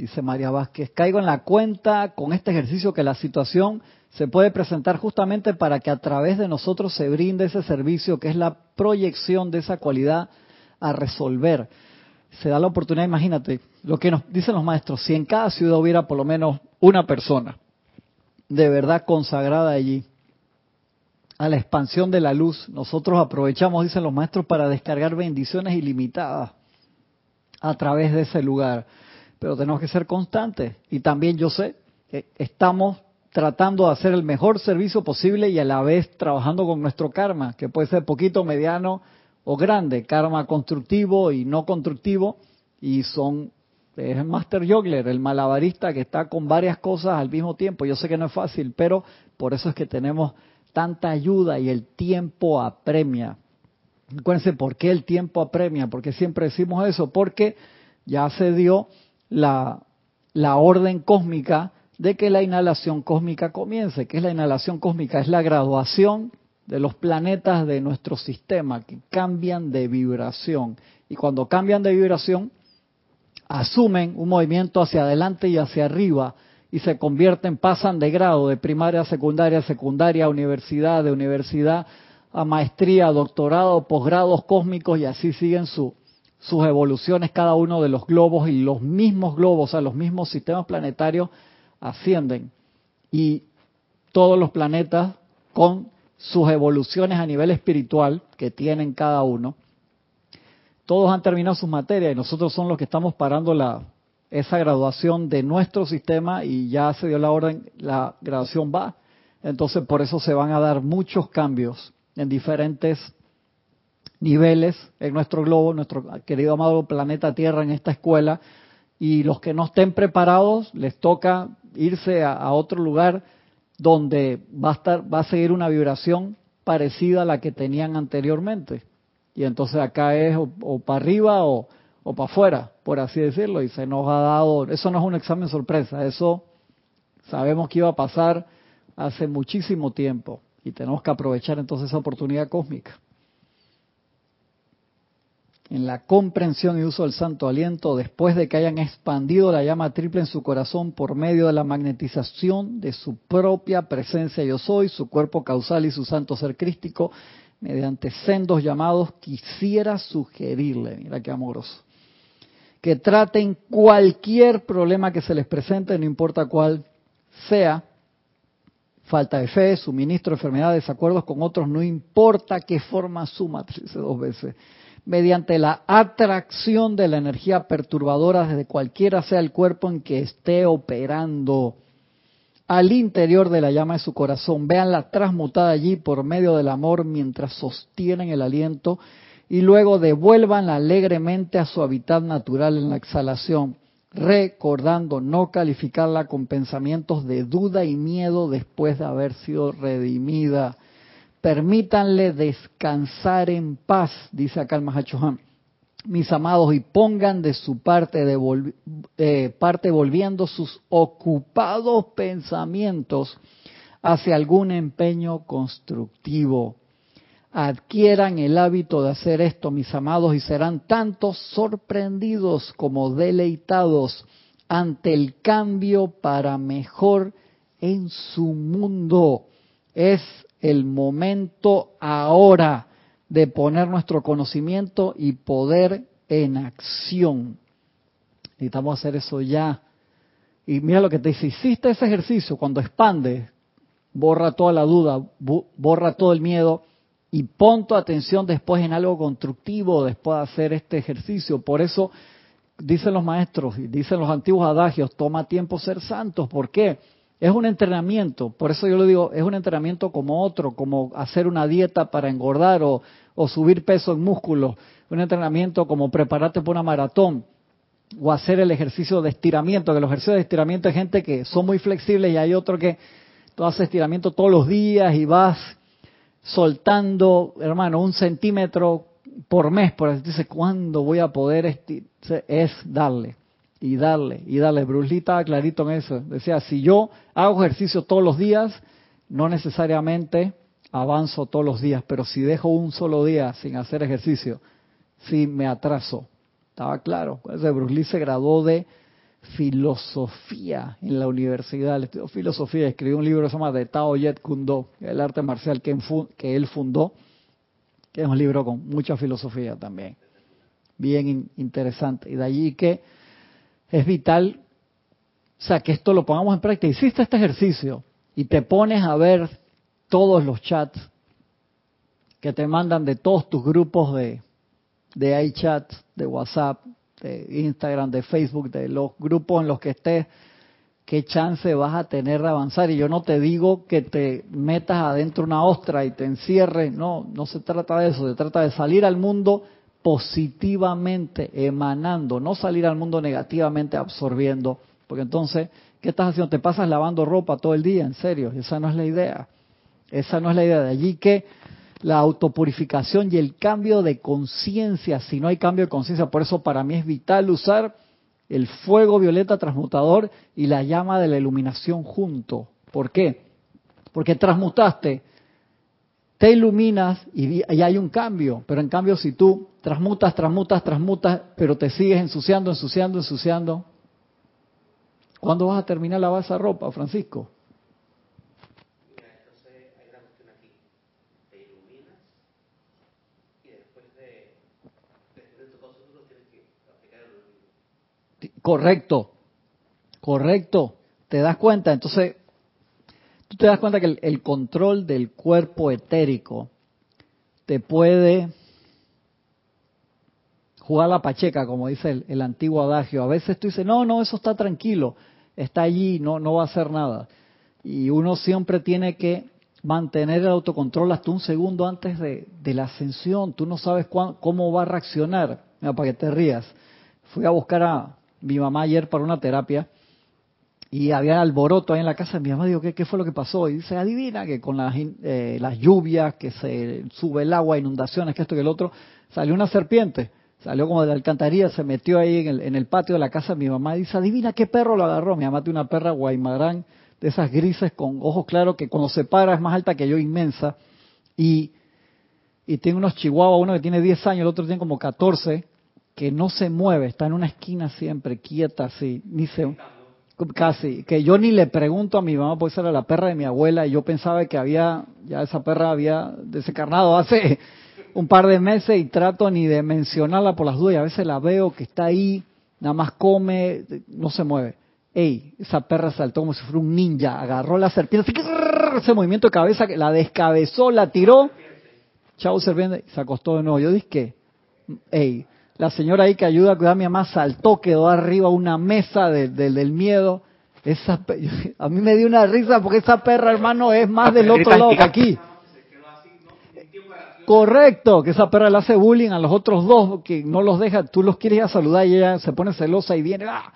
Dice María Vázquez, caigo en la cuenta con este ejercicio que la situación se puede presentar justamente para que a través de nosotros se brinde ese servicio que es la proyección de esa cualidad a resolver. Se da la oportunidad, imagínate, lo que nos dicen los maestros, si en cada ciudad hubiera por lo menos una persona de verdad consagrada allí a la expansión de la luz, nosotros aprovechamos, dicen los maestros, para descargar bendiciones ilimitadas a través de ese lugar. Pero tenemos que ser constantes. Y también yo sé que estamos tratando de hacer el mejor servicio posible y a la vez trabajando con nuestro karma, que puede ser poquito, mediano o grande, karma constructivo y no constructivo, y son es el Master Jogler, el malabarista que está con varias cosas al mismo tiempo. Yo sé que no es fácil, pero por eso es que tenemos tanta ayuda y el tiempo apremia. Acuérdense, ¿por qué el tiempo apremia? Porque siempre decimos eso, porque ya se dio la, orden cósmica de que la inhalación cósmica comience. ¿Qué es la inhalación cósmica? Es la graduación de los planetas de nuestro sistema que cambian de vibración. Y cuando cambian de vibración, asumen un movimiento hacia adelante y hacia arriba y se convierten, pasan de grado, de primaria a secundaria, secundaria a universidad, de universidad a maestría, doctorado, posgrados cósmicos y así siguen su, sus evoluciones cada uno de los globos y los mismos globos, o sea, los mismos sistemas planetarios ascienden. Y todos los planetas con sus evoluciones a nivel espiritual que tienen cada uno, todos han terminado sus materias y nosotros somos los que estamos parando la, esa graduación de nuestro sistema y ya se dio la orden, la graduación va. Entonces, por eso se van a dar muchos cambios en diferentes niveles en nuestro globo, nuestro querido amado planeta Tierra en esta escuela. Y los que no estén preparados, les toca irse a, otro lugar donde va a, estar, va a seguir una vibración parecida a la que tenían anteriormente. Y entonces acá es o, para arriba o, o para afuera, por así decirlo. Y se nos ha dado, eso no es un examen sorpresa, eso sabemos que iba a pasar hace muchísimo tiempo. Y tenemos que aprovechar entonces esa oportunidad cósmica. En la comprensión y uso del santo aliento, después de que hayan expandido la llama triple en su corazón por medio de la magnetización de su propia presencia yo soy, su cuerpo causal y su santo ser crístico, mediante sendos llamados, quisiera sugerirle, mira qué amoroso, que traten cualquier problema que se les presente, no importa cuál sea, falta de fe, suministro, enfermedad, desacuerdos con otros, no importa qué forma suma, dice dos veces, mediante la atracción de la energía perturbadora desde cualquiera sea el cuerpo en que esté operando al interior de la llama de su corazón. Veanla transmutada allí por medio del amor mientras sostienen el aliento y luego devuélvanla alegremente a su hábitat natural en la exhalación, recordando no calificarla con pensamientos de duda y miedo después de haber sido redimida. Permítanle descansar en paz, dice acá el Mahachohan mis amados, y pongan de su parte, de eh, parte volviendo sus ocupados pensamientos hacia algún empeño constructivo. Adquieran el hábito de hacer esto, mis amados, y serán tanto sorprendidos como deleitados ante el cambio para mejor en su mundo. Es el momento ahora de poner nuestro conocimiento y poder en acción. Necesitamos hacer eso ya. Y mira lo que te dice, hiciste ese ejercicio, cuando expandes, borra toda la duda, borra todo el miedo y pon tu atención después en algo constructivo después de hacer este ejercicio. Por eso dicen los maestros y dicen los antiguos adagios, toma tiempo ser santos. ¿Por qué? Es un entrenamiento, por eso yo lo digo, es un entrenamiento como otro, como hacer una dieta para engordar o, subir peso en músculo, un entrenamiento como prepararte para una maratón o hacer el ejercicio de estiramiento, que los ejercicios de estiramiento hay gente que son muy flexibles y hay otro que tú haces estiramiento todos los días y vas soltando, hermano, un centímetro por mes, por así dice, ¿cuándo voy a poder? Es darle y darle, y darle. Bruce Lee estaba clarito en eso. Decía, si yo hago ejercicio todos los días, no necesariamente avanzo todos los días, pero si dejo un solo día sin hacer ejercicio, sí me atraso. Estaba claro. Bruce Lee se graduó de filosofía en la universidad, estudió filosofía, escribió un libro que se llama De Tao Yet Kundo, el arte marcial que, que él fundó, que es un libro con mucha filosofía también, bien interesante. Y de allí que es vital, o sea, que esto lo pongamos en práctica. Hiciste este ejercicio y te pones a ver todos los chats que te mandan de todos tus grupos de, de iChat, de WhatsApp, de Instagram, de Facebook, de los grupos en los que estés, qué chance vas a tener de avanzar. Y yo no te digo que te metas adentro una ostra y te encierres, no, no se trata de eso, se trata de salir al mundo positivamente emanando, no salir al mundo negativamente absorbiendo, porque entonces, ¿qué estás haciendo? Te pasas lavando ropa todo el día, en serio, esa no es la idea. Esa no es la idea. De allí que la autopurificación y el cambio de conciencia, si no hay cambio de conciencia, por eso para mí es vital usar el fuego violeta transmutador y la llama de la iluminación junto. ¿Por qué? Porque transmutaste te iluminas y, hay un cambio, pero en cambio si tú transmutas, transmutas, transmutas, pero te sigues ensuciando, ensuciando, ensuciando, ¿cuándo vas a terminar lavar esa ropa, Francisco? Mira, entonces hay una cuestión aquí. Te iluminas y después de, tu tienes que el Correcto, correcto. ¿Te das cuenta? Entonces, tú te das cuenta que el, control del cuerpo etérico te puede jugar la pacheca, como dice el, antiguo adagio. A veces tú dices, no, no, eso está tranquilo, está allí, no, no va a hacer nada. Y uno siempre tiene que mantener el autocontrol hasta un segundo antes de, la ascensión. Tú no sabes cómo va a reaccionar. Mira, para que te rías. Fui a buscar a mi mamá ayer para una terapia y había alboroto ahí en la casa. Mi mamá dijo, ¿qué, fue lo que pasó? Y dice, adivina que con las, eh, las lluvias, que se sube el agua, inundaciones, que esto, que el otro, salió una serpiente. Salió como de la alcantarilla, se metió ahí en el, en el patio de la casa mi mamá. Y dice, adivina qué perro lo agarró. Mi mamá tiene una perra guaymarán de esas grises con ojos claros que cuando se para es más alta que yo, inmensa. Y, y tiene unos chihuahuas, uno que tiene 10 años, el otro tiene como 14, que no se mueve, está en una esquina siempre, quieta así, ni se Casi, que yo ni le pregunto a mi mamá, esa era la perra de mi abuela, y yo pensaba que había, ya esa perra había desencarnado hace un par de meses y trato ni de mencionarla por las dudas, y a veces la veo que está ahí, nada más come, no se mueve. Ey, esa perra saltó como si fuera un ninja, agarró la serpiente, ese movimiento de cabeza la descabezó, la tiró. Chao, serpiente, se acostó de nuevo. Yo dije, hey, la señora ahí que ayuda a cuidar a mi mamá saltó, quedó arriba una mesa de- de- del miedo. Esa, a mí me dio una risa porque esa perra, hermano, es más del otro lado que aquí. Correcto, que esa perra le hace bullying a los otros dos, que no los deja, tú los quieres ir a saludar y ella se pone celosa y viene. ¡ah!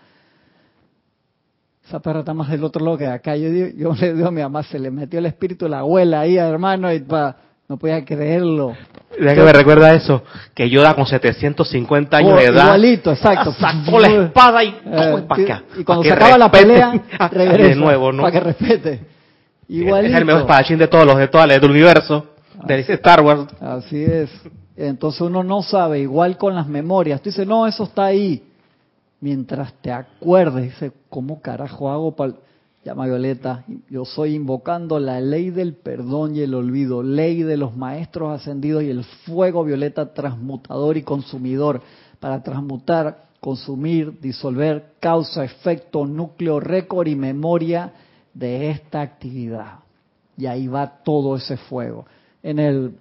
Esa perra está más del otro lado que acá. Yo, digo- yo le digo a mi mamá, se le metió el espíritu de la abuela ahí, hermano, y pa, no podía creerlo. Ya que me recuerda eso, que Yoda con 750 años Oh, de edad igualito, exacto. sacó la espada y Eh, para acá. y cuando se acaba la pelea, regresa. de nuevo, ¿no? Para que respete. Igualito. Es el mejor espadachín de todos los de todas las del universo, de Star Wars. Así es. Entonces uno no sabe, igual con las memorias. Tú dices, no, eso está ahí. Mientras te acuerdes, dice, ¿cómo carajo hago para...? Llama Violeta, yo soy invocando la ley del perdón y el olvido, ley de los maestros ascendidos y el fuego violeta transmutador y consumidor, para transmutar, consumir, disolver causa, efecto, núcleo, récord y memoria de esta actividad. Y ahí va todo ese fuego. En el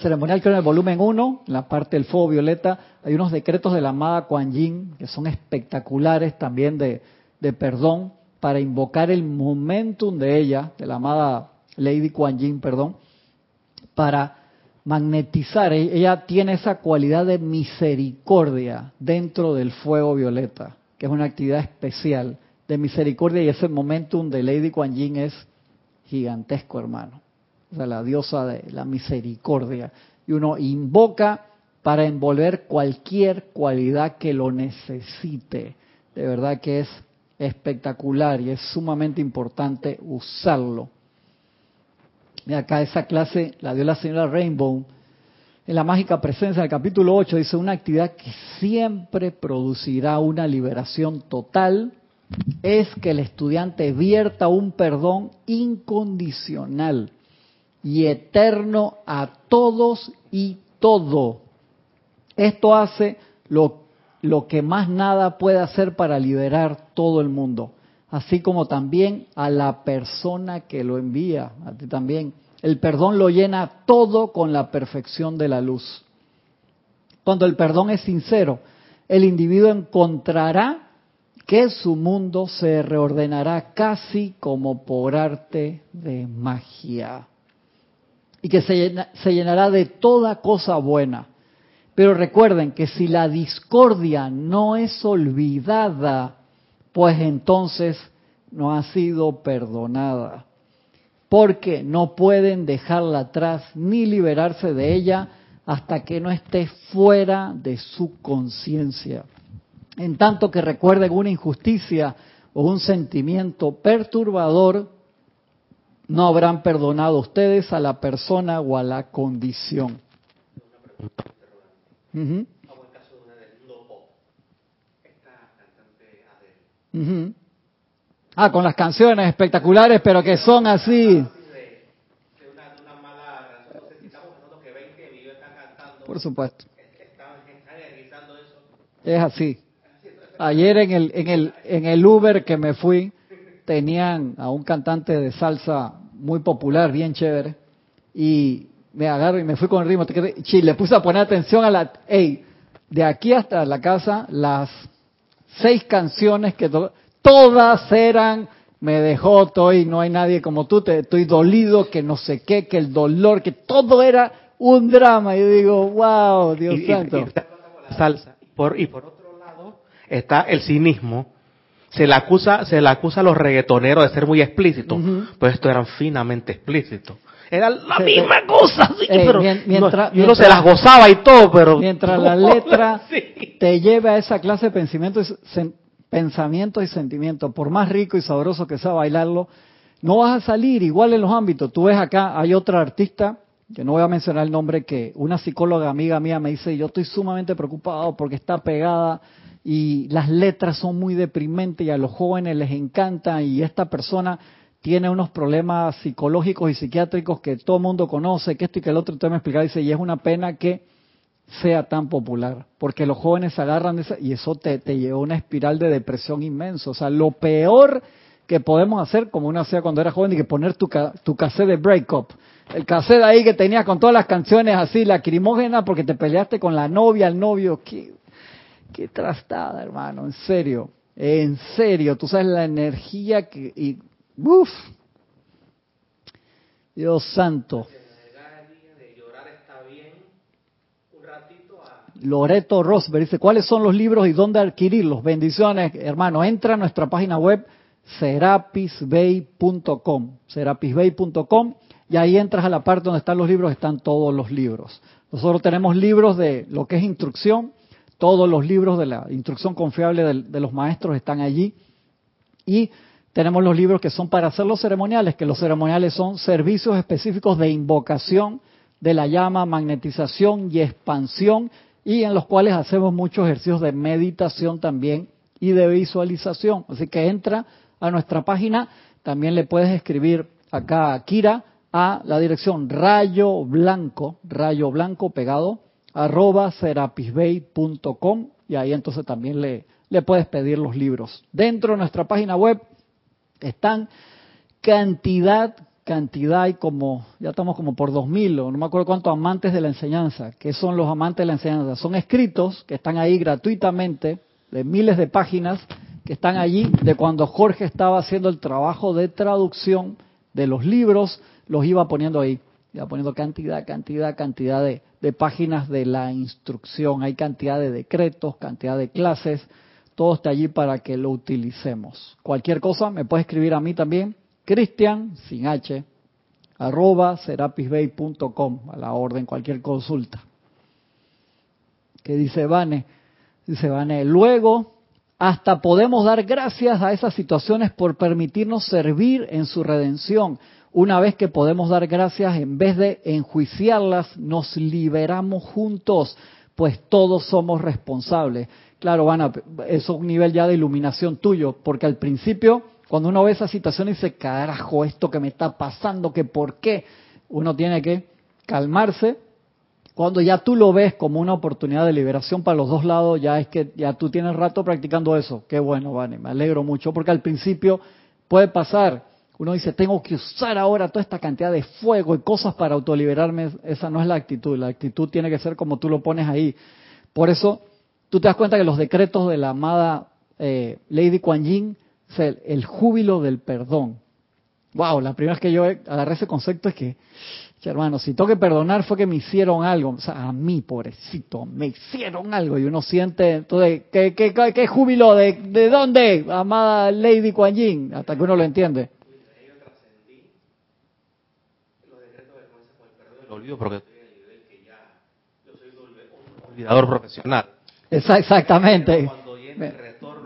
ceremonial que en el volumen 1, en la parte del fuego violeta, hay unos decretos de la amada Kuan Yin que son espectaculares también de, de perdón para invocar el momentum de ella, de la amada Lady Kuan Yin, perdón, para magnetizar. E- Ella tiene esa cualidad de misericordia dentro del fuego violeta, que es una actividad especial de misericordia y ese momentum de Lady Kuan Yin es gigantesco, hermano. O sea, la diosa de la misericordia. Y uno invoca para envolver cualquier cualidad que lo necesite. De verdad que es espectacular y es sumamente importante usarlo. Acá esa clase la dio la señora Rainbow. En la mágica presencia del capítulo 8 dice una actividad que siempre producirá una liberación total es que el estudiante vierta un perdón incondicional y eterno a todos y todo. Esto hace lo, lo que más nada puede hacer para liberar todo el mundo, así como también a la persona que lo envía, a ti también. El perdón lo llena todo con la perfección de la luz. Cuando el perdón es sincero, el individuo encontrará que su mundo se reordenará casi como por arte de magia y que se, se llenará de toda cosa buena. Pero recuerden que si la discordia no es olvidada, pues entonces no ha sido perdonada. Porque no pueden dejarla atrás ni liberarse de ella hasta que no esté fuera de su conciencia. En tanto que recuerden una injusticia o un sentimiento perturbador, no habrán perdonado ustedes a la persona o a la condición. Ujú, Hago el caso de una del mundo pop. Esta cantante Adele. ujú. Ah, con las canciones espectaculares, pero que son así. Por supuesto, es así. Ayer en el, en el, en el Uber que me fui, tenían a un cantante de salsa muy popular, bien chévere, y me agarro y me fui con el ritmo. Y le puse a poner atención a la... Ey, de aquí hasta la casa, las seis canciones que to- todas eran me dejó, estoy, no hay nadie como tú, te, estoy dolido, que no sé qué, que el dolor, que todo era un drama. Y yo digo, wow, Dios Y- santo. y la salsa. Por, y por otro lado está el cinismo. Se le acusa, se le acusa a los reggaetoneros de ser muy explícitos, Ujú. pues estos eran finamente explícitos. Era la Sí, misma cosa, sí, pero mien- no, mientras- y uno mientras- se las gozaba y todo, pero Mientras la letra te lleve a esa clase de pensamientos, y sen- pensamientos y sentimientos, por más rico y sabroso que sea bailarlo, no vas a salir igual en los ámbitos. Tú ves acá, hay otra artista, que no voy a mencionar el nombre, que una psicóloga amiga mía me dice, yo estoy sumamente preocupado porque está pegada y las letras son muy deprimentes y a los jóvenes les encanta y esta persona tiene unos problemas psicológicos y psiquiátricos que todo el mundo conoce, que esto y que el otro, usted me explicaba, dice, y es una pena que sea tan popular, porque los jóvenes se agarran de esa, y eso te, te lleva a una espiral de depresión inmenso. O sea, lo peor que podemos hacer como uno hacía cuando era joven y que poner tu, tu cassette de breakup. El cassette ahí que tenías con todas las canciones así, lacrimógena, porque te peleaste con la novia, el novio. Qué, qué trastada, hermano, en serio. En serio, tú sabes la energía que... Y, uf, Dios santo. De de Loreto Rosberg dice, ¿cuáles son los libros y dónde adquirirlos? Bendiciones, hermano. Entra a nuestra página web serapisbay.com, serapisbay.com y ahí entras a la parte donde están los libros, están todos los libros. Nosotros tenemos libros de lo que es instrucción, todos los libros de la instrucción confiable del- de, los maestros están allí y tenemos los libros que son para hacer los ceremoniales, que los ceremoniales son servicios específicos de invocación de la llama, magnetización y expansión, y en los cuales hacemos muchos ejercicios de meditación también y de visualización. Así que entra a nuestra página, también le puedes escribir acá a Kira a la dirección rayo blanco, rayo blanco pegado, arroba serapisbay.com y ahí entonces también le, le puedes pedir los libros. Dentro de nuestra página web están cantidad, cantidad, hay como, ya estamos como por 2000 o no me acuerdo cuántos amantes de la enseñanza. ¿Qué son los amantes de la enseñanza? Son escritos que están ahí gratuitamente, de miles de páginas, que están allí de cuando Jorge estaba haciendo el trabajo de traducción de los libros, los iba poniendo ahí, iba poniendo cantidad, cantidad, cantidad de páginas de la instrucción, hay cantidad de decretos, cantidad de clases, todo está allí para que lo utilicemos. Cualquier cosa me puede escribir a mí también, Cristian, sin H, arroba serapisbay.com, a la orden, cualquier consulta. ¿Qué dice Vane? Dice Vane, luego hasta podemos dar gracias a esas situaciones por permitirnos servir en su redención. Una vez que podemos dar gracias, en vez de enjuiciarlas, nos liberamos juntos, pues todos somos responsables. Claro, Vana, eso es un nivel ya de iluminación tuyo, porque al principio, cuando uno ve esa situación y dice, carajo, esto que me está pasando, que por qué, uno tiene que calmarse. Cuando ya tú lo ves como una oportunidad de liberación para los dos lados, ya es que ya tú tienes rato practicando eso. Qué bueno, Vane, me alegro mucho, porque al principio puede pasar. Uno dice, tengo que usar ahora toda esta cantidad de fuego y cosas para autoliberarme. Esa no es la actitud. La actitud tiene que ser como tú lo pones ahí. Por eso, tú te das cuenta que los decretos de la amada eh, Lady Kuan Yin el, júbilo del perdón. Wow, la primera vez que yo agarré ese concepto es que, hermano, si tengo que perdonar fue que me hicieron algo. O sea, a mí, pobrecito, me hicieron algo. Y uno siente, entonces, ¿qué, qué, júbilo? ¿De, ¿De dónde, amada Lady Kuan Yin? Hasta que uno lo entiende. yo soy un olvidador profesional. Exactamente.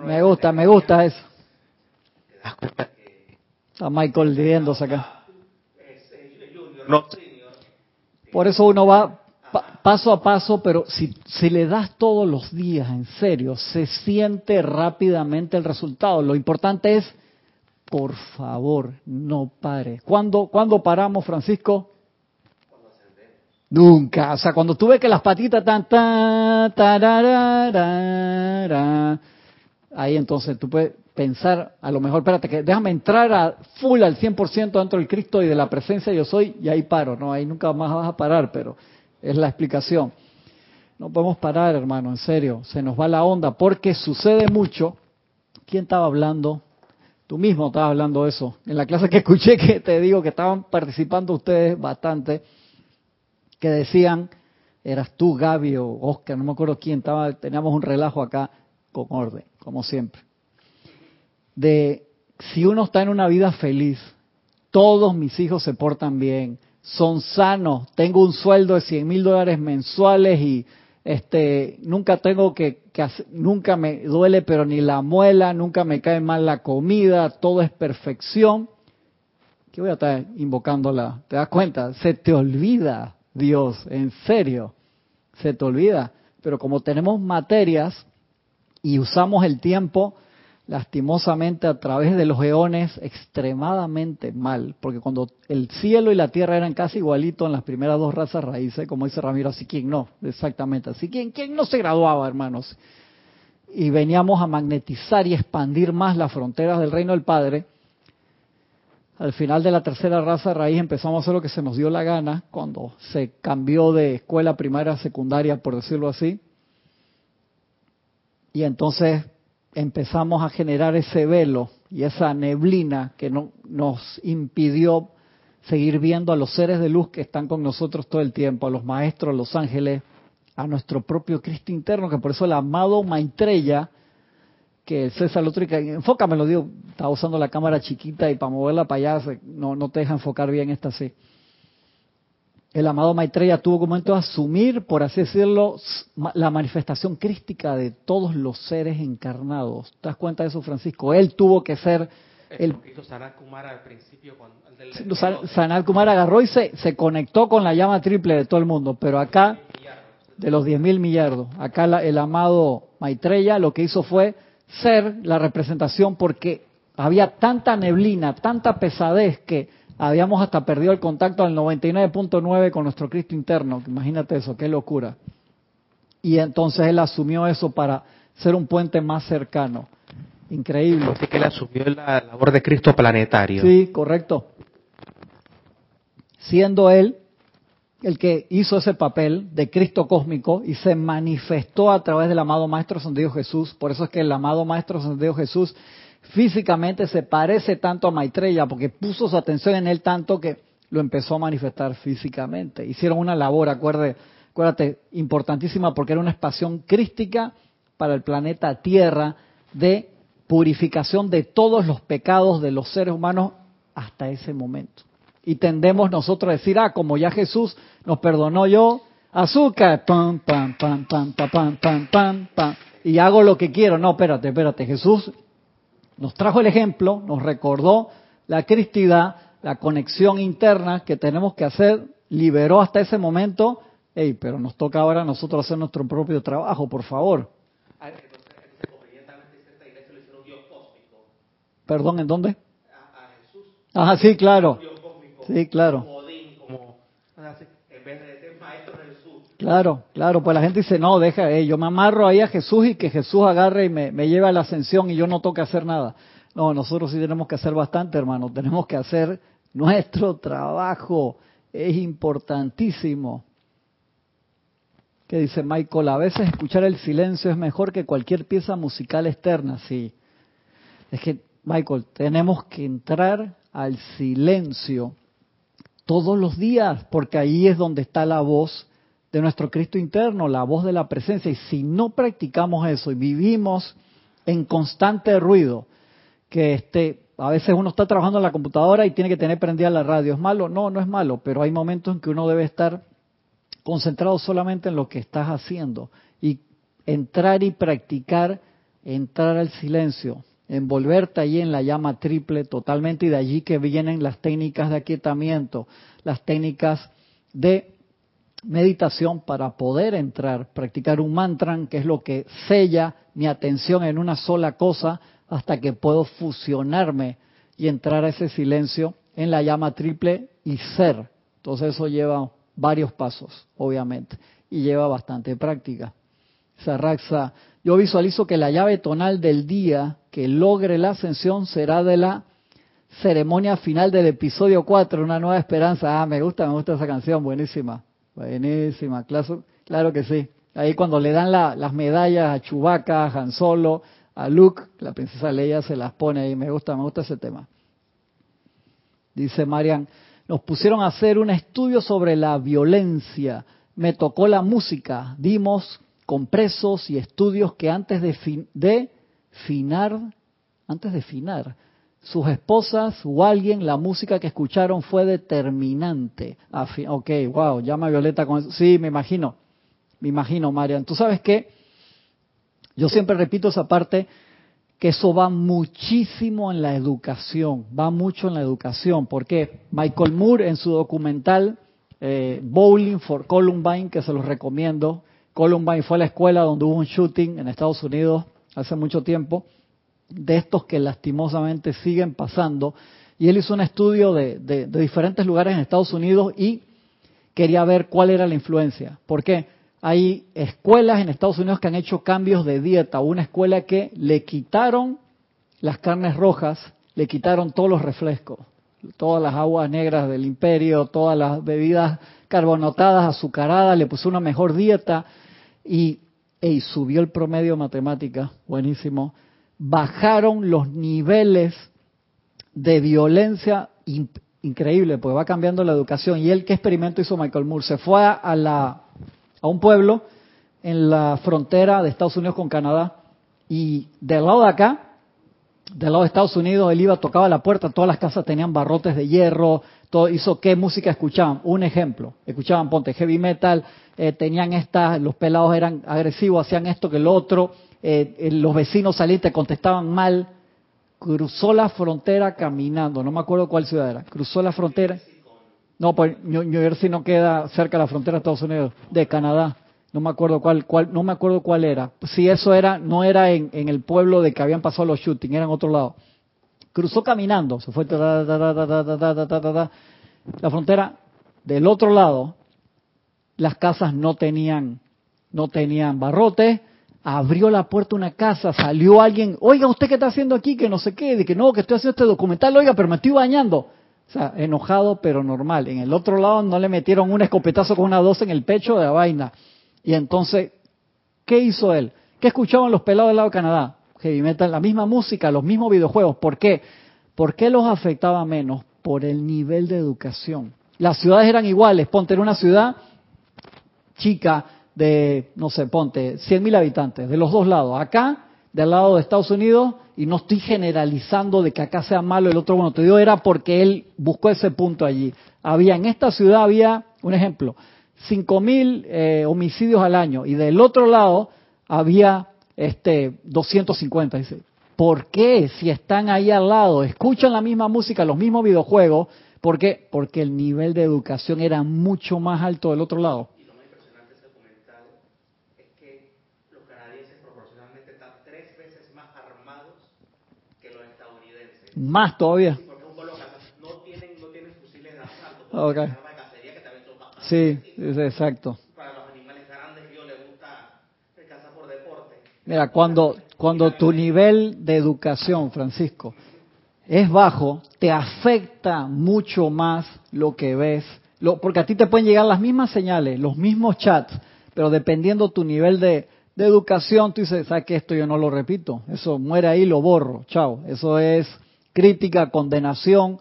Me, gusta, me gusta eso. Está Michael riéndose acá. Por eso uno va pa- paso a paso, pero si, si le das todos los días, en serio, se siente rápidamente el resultado. Lo importante es, por favor, no pare. ¿Cuándo, ¿cuándo paramos, Francisco? Nunca. O sea, cuando tú ves que las patitas están... Ta, tarararara, ahí entonces tú puedes pensar, a lo mejor, espérate, que déjame entrar a full al 100% dentro del Cristo y de la presencia yo soy, y ahí paro, ¿no? Ahí nunca más vas a parar, pero es la explicación. No podemos parar, hermano, en serio, se nos va la onda, porque sucede mucho. ¿Quién estaba hablando? Tú mismo estabas hablando eso. En la clase que escuché, que te digo que estaban participando ustedes bastante, que decían, eras tú, Gaby o Oscar, no me acuerdo quién, estaba, teníamos un relajo acá con orden, como siempre de si uno está en una vida feliz, todos mis hijos se portan bien, son sanos, tengo un sueldo de 100 mil dólares mensuales y este nunca tengo que, que hacer- nunca me duele pero ni la muela, nunca me cae mal la comida, todo es perfección. ¿Qué voy a estar invocándola? ¿Te das cuenta? Se te olvida, Dios, en serio, se te olvida. Pero como tenemos materias y usamos el tiempo lastimosamente a través de los eones extremadamente mal, porque cuando el cielo y la tierra eran casi igualitos en las primeras dos razas raíces, como dice Ramiro, así no, exactamente, así quien, quien no se graduaba, hermanos, y veníamos a magnetizar y expandir más las fronteras del reino del Padre, al final de la tercera raza raíz empezamos a hacer lo que se nos dio la gana cuando se cambió de escuela primaria a secundaria, por decirlo así. Y entonces empezamos a generar ese velo y esa neblina que no, nos impidió seguir viendo a los seres de luz que están con nosotros todo el tiempo, a los maestros, a los ángeles, a nuestro propio Cristo interno, que por eso el amado Maitreya, que César Lótrica, enfócame, lo digo, estaba usando la cámara chiquita y para moverla para allá no, no te deja enfocar bien esta así. El amado Maitreya tuvo como momento asumir, por así decirlo, la manifestación crística de todos los seres encarnados. ¿Te das cuenta de eso, Francisco? Él tuvo que ser el Sanat Kumara al principio Sanat Kumara agarró y se, se conectó con la llama triple de todo el mundo, pero acá de los 10 mil millardos, acá el amado Maitreya lo que hizo fue ser la representación porque había tanta neblina, tanta pesadez que habíamos hasta perdido el contacto al 99.9 con nuestro Cristo interno. Imagínate eso, qué locura. Y entonces él asumió eso para ser un puente más cercano. Increíble. Así que él asumió la labor de Cristo planetario. Sí, correcto. Siendo él el que hizo ese papel de Cristo cósmico y se manifestó a través del amado Maestro Dios Jesús. Por eso es que el amado Maestro Dios Jesús físicamente se parece tanto a Maitreya porque puso su atención en él tanto que lo empezó a manifestar físicamente. Hicieron una labor, acuérdate, acuérdate importantísima porque era una expansión crística para el planeta Tierra de purificación de todos los pecados de los seres humanos hasta ese momento. Y tendemos nosotros a decir, ah, como ya Jesús nos perdonó yo, azúcar, pam, pam, pam, pam, pam, pam, pam, pam, pam, y hago lo que quiero. No, espérate, espérate, Jesús nos trajo el ejemplo, nos recordó la cristidad, la conexión interna que tenemos que hacer, liberó hasta ese momento, hey, pero nos toca ahora a nosotros hacer nuestro propio trabajo, por favor. Perdón, ¿en dónde? A, Jesús. Ah, sí, claro. Sí, claro. Claro, claro, pues la gente dice, no, deja, eh, yo me amarro ahí a Jesús y que Jesús agarre y me, me lleve a la ascensión y yo no toque hacer nada. No, nosotros sí tenemos que hacer bastante, hermano, tenemos que hacer nuestro trabajo, es importantísimo. ¿Qué dice Michael? A veces escuchar el silencio es mejor que cualquier pieza musical externa, sí. Es que, Michael, tenemos que entrar al silencio todos los días, porque ahí es donde está la voz de nuestro Cristo interno, la voz de la presencia. Y si no practicamos eso y vivimos en constante ruido, que este, a veces uno está trabajando en la computadora y tiene que tener prendida la radio, ¿es malo? No, no es malo, pero hay momentos en que uno debe estar concentrado solamente en lo que estás haciendo y entrar y practicar, entrar al silencio, envolverte allí en la llama triple totalmente y de allí que vienen las técnicas de aquietamiento, las técnicas de meditación para poder entrar, practicar un mantra, que es lo que sella mi atención en una sola cosa hasta que puedo fusionarme y entrar a ese silencio en la llama triple y ser. Entonces eso lleva varios pasos, obviamente, y lleva bastante práctica. Sarraxa, yo visualizo que la llave tonal del día que logre la ascensión será de la ceremonia final del episodio 4, Una Nueva Esperanza. Ah, me gusta, me gusta esa canción, buenísima. Buenísima, claro, claro que sí. Ahí cuando le dan las medallas a Chewbacca, a Han Solo, a Luke, la princesa Leia se las pone ahí. Me gusta, me gusta ese tema. Dice Marian, nos pusieron a hacer un estudio sobre la violencia. Me tocó la música. Dimos compresos y estudios que antes de, de finar, antes de finar, sus esposas o alguien, la música que escucharon fue determinante. Ok, wow, llama Violeta con eso. Sí, me imagino, me imagino, Marian. ¿Tú sabes qué? Yo siempre repito esa parte, que eso va muchísimo en la educación, va mucho en la educación. porque Michael Moore en su documental eh, Bowling for Columbine, que se los recomiendo, Columbine fue la escuela donde hubo un shooting en Estados Unidos hace mucho tiempo, de estos que lastimosamente siguen pasando. Y él hizo un estudio de, diferentes lugares en Estados Unidos y quería ver cuál era la influencia. ¿Por qué? Hay escuelas en Estados Unidos que han hecho cambios de dieta. Una escuela que le quitaron las carnes rojas, le quitaron todos los refrescos. todas las aguas negras del imperio, todas las bebidas carbonatadas, azucaradas, le puso una mejor dieta y, subió el promedio de matemática, buenísimo. Bajaron los niveles de violencia increíble, pues va cambiando la educación. ¿Y él qué experimento hizo Michael Moore? Se fue a, la, a un pueblo en la frontera de Estados Unidos con Canadá y del lado de acá, del lado de Estados Unidos, él iba, tocaba la puerta, todas las casas tenían barrotes de hierro, todo, hizo qué música escuchaban. Un ejemplo, escuchaban, ponte, heavy metal, eh, tenían estas, los pelados eran agresivos, hacían esto que lo otro, eh, eh, los vecinos salían te contestaban mal, cruzó la frontera caminando, no me acuerdo cuál ciudad era, cruzó la frontera. No, pues New Jersey no queda cerca de la frontera de Estados Unidos, de Canadá. No me acuerdo cuál, cuál no me acuerdo cuál era. Si eso era, no era en, el pueblo de que habían pasado los shootings, era en otro lado. Cruzó caminando, se fue la frontera del otro lado. Las casas no tenían, no tenían barrotes, abrió la puerta una casa, salió alguien, oiga, ¿usted qué está haciendo aquí? Que no sé qué, de que no, que estoy haciendo este documental, oiga, pero me estoy bañando. O sea, enojado pero normal. En el otro lado no le metieron un escopetazo con una dos en el pecho de la vaina. Y entonces, ¿qué hizo él? ¿Qué escuchaban los pelados del lado de Canadá? Heavy metal, la misma música, los mismos videojuegos. ¿Por qué? ¿Por qué los afectaba menos? Por el nivel de educación. Las ciudades eran iguales. Ponte en una ciudad chica, de, no sé, ponte, 100.000 habitantes, de los dos lados. Acá, del lado de Estados Unidos, y no estoy generalizando de que acá sea malo el otro bueno, te digo, era porque él buscó ese punto allí. Había, en esta ciudad había, un ejemplo, 5.000 eh, homicidios al año, y del otro lado había este 250. Dice, ¿por qué si están ahí al lado, escuchan la misma música, los mismos videojuegos? ¿Por qué? Porque el nivel de educación era mucho más alto del otro lado. Más todavía. no tienen, no tienen fusiles de asalto. Sí, exacto. Para los animales grandes, yo les gusta cazar por deporte. Mira, cuando, cuando tu nivel de educación, Francisco, es bajo, te afecta mucho más lo que ves, lo, porque a ti te pueden llegar las mismas señales, los mismos chats, pero dependiendo tu nivel de, de educación, tú dices, ¿sabes que esto yo no lo repito? Eso muere ahí, lo borro, chao. Eso es crítica, condenación,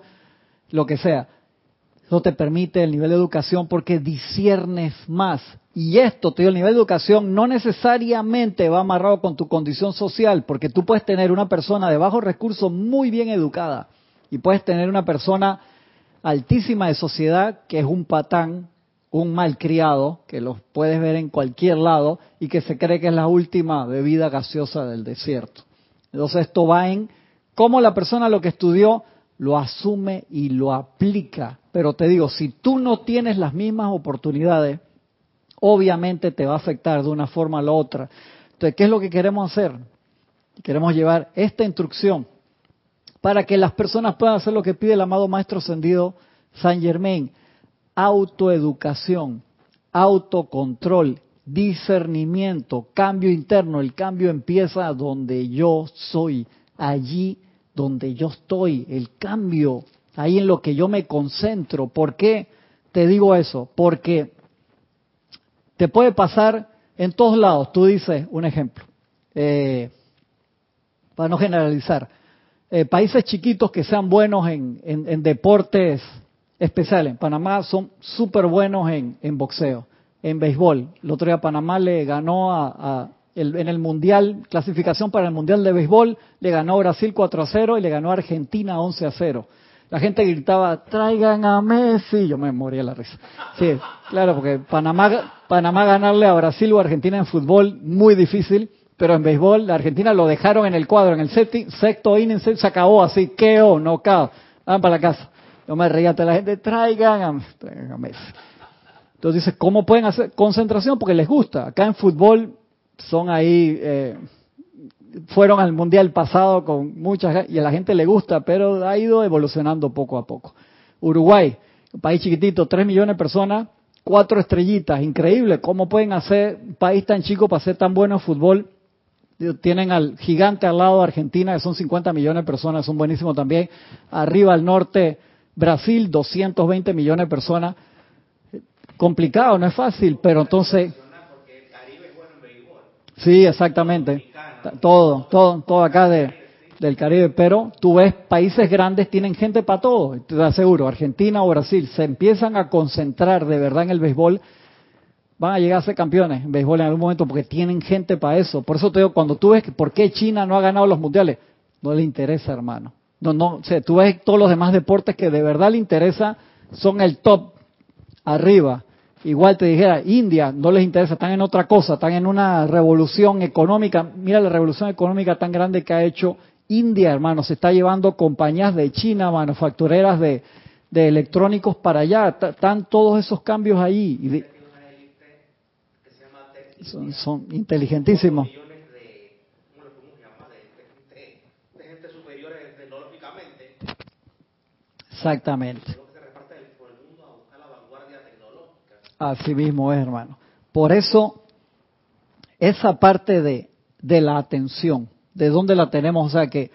lo que sea. Eso te permite el nivel de educación porque disiernes más. Y esto, te digo, el nivel de educación no necesariamente va amarrado con tu condición social, porque tú puedes tener una persona de bajos recursos muy bien educada y puedes tener una persona altísima de sociedad que es un patán, un malcriado, que los puedes ver en cualquier lado y que se cree que es la última bebida gaseosa del desierto. Entonces esto va en cómo la persona lo que estudió lo asume y lo aplica. Pero te digo, si tú no tienes las mismas oportunidades, obviamente te va a afectar de una forma a la otra. Entonces, ¿qué es lo que queremos hacer? Queremos llevar esta instrucción para que las personas puedan hacer lo que pide el amado Maestro Ascendido San Germain. Autoeducación, autocontrol, discernimiento, cambio interno. El cambio empieza donde yo soy. Allí donde yo estoy, el cambio, ahí en lo que yo me concentro. ¿Por qué te digo eso? Porque te puede pasar en todos lados. Tú dices, un ejemplo, eh, para no generalizar, eh, países chiquitos que sean buenos en, deportes especiales. En Panamá son súper buenos en, en boxeo, en béisbol. El otro día Panamá le ganó a, en el Mundial, clasificación para el Mundial de Béisbol, le ganó Brasil 4 a 0 y le ganó Argentina 11 a 0. La gente gritaba, traigan a Messi. Yo me moría la risa. Sí, claro, porque Panamá, Panamá ganarle a Brasil o Argentina en fútbol, muy difícil. Pero en béisbol, la Argentina lo dejaron en el cuadro. En el sexto inning se acabó así, queo, no cao. Van para la casa. Yo me reía la gente, traigan a, traigan a Messi. Entonces dice, ¿cómo pueden hacer concentración? Porque les gusta. Acá en fútbol son ahí, eh, fueron al mundial pasado con muchas y a la gente le gusta, pero ha ido evolucionando poco a poco. Uruguay, un país chiquitito, 3 millones de personas, cuatro estrellitas, increíble, ¿cómo pueden hacer un país tan chico para ser tan bueno en fútbol? Tienen al gigante al lado de Argentina, que son 50 millones de personas, son buenísimos también. Arriba al norte, Brasil, 220 millones de personas. Complicado, no es fácil, pero entonces... Porque el Caribe es bueno en béisbol. Sí, exactamente. Todo, todo, todo acá de, del Caribe. Pero tú ves, países grandes tienen gente para todo, te aseguro. Argentina o Brasil se empiezan a concentrar de verdad en el béisbol. Van a llegar a ser campeones en béisbol en algún momento porque tienen gente para eso. Por eso te digo, cuando tú ves que por qué China no ha ganado los mundiales, no le interesa, hermano. No, no, o sea, tú ves todos los demás deportes que de verdad le interesa, son el top arriba. Igual te dijera, India no les interesa, están en otra cosa, están en una revolución económica. Mira la revolución económica tan grande que ha hecho India, hermano. Se está llevando compañías de China, manufactureras de, electrónicos para allá. Están todos esos cambios ahí. Y de- son, son inteligentísimos. millones Así mismo es, hermano. Por eso, esa parte de, de la atención, ¿de dónde la tenemos? O sea que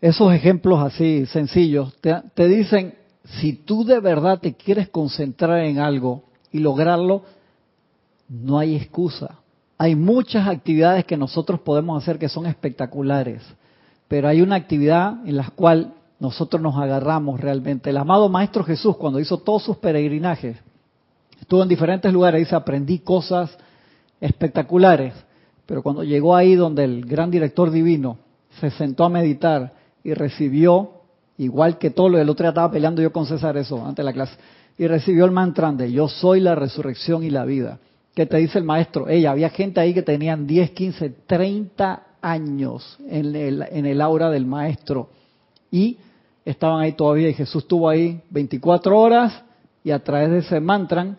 esos ejemplos así sencillos te, te dicen, si tú de verdad te quieres concentrar en algo y lograrlo, no hay excusa. Hay muchas actividades que nosotros podemos hacer que son espectaculares, pero hay una actividad en la cual nosotros nos agarramos realmente. El amado Maestro Jesús, cuando hizo todos sus peregrinajes, estuvo en diferentes lugares, dice, aprendí cosas espectaculares, pero cuando llegó ahí donde el gran director divino se sentó a meditar y recibió, igual que todo lo del otro día estaba peleando yo con César eso antes de la clase, y recibió el mantra de yo soy la resurrección y la vida. ¿Qué te dice el maestro? Ella, había gente ahí que tenían 10, 15, 30 años en el, en el aura del maestro y estaban ahí todavía y Jesús estuvo ahí 24 horas y a través de ese mantra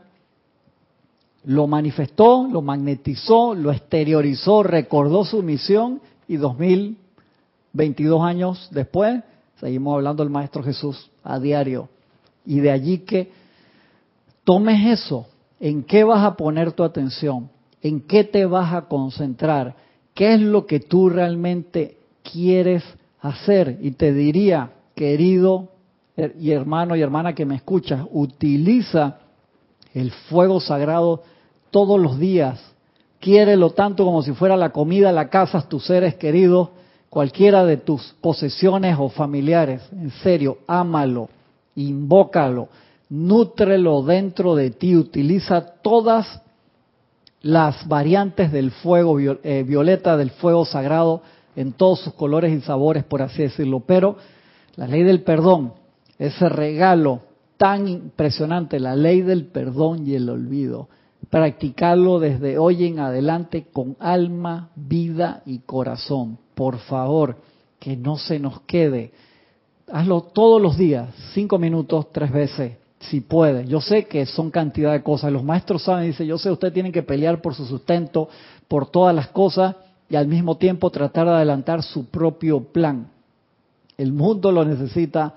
lo manifestó, lo magnetizó, lo exteriorizó, recordó su misión y 2022 años después seguimos hablando del Maestro Jesús a diario. Y de allí que tomes eso, en qué vas a poner tu atención, en qué te vas a concentrar, qué es lo que tú realmente quieres hacer. Y te diría, querido y hermano y hermana que me escuchas, utiliza el fuego sagrado todos los días. Quiérelo tanto como si fuera la comida, la casa, tus seres queridos, cualquiera de tus posesiones o familiares. En serio, ámalo, invócalo, nútrelo dentro de ti. Utiliza todas las variantes del fuego eh, violeta, del fuego sagrado, en todos sus colores y sabores, por así decirlo. Pero la ley del perdón, ese regalo tan impresionante, la ley del perdón y el olvido. Practicarlo desde hoy en adelante con alma, vida y corazón. Por favor, que no se nos quede. Hazlo todos los días, cinco minutos, tres veces, si puede. Yo sé que son cantidad de cosas. Los maestros saben, dice, yo sé, usted tiene que pelear por su sustento, por todas las cosas y al mismo tiempo tratar de adelantar su propio plan. El mundo lo necesita,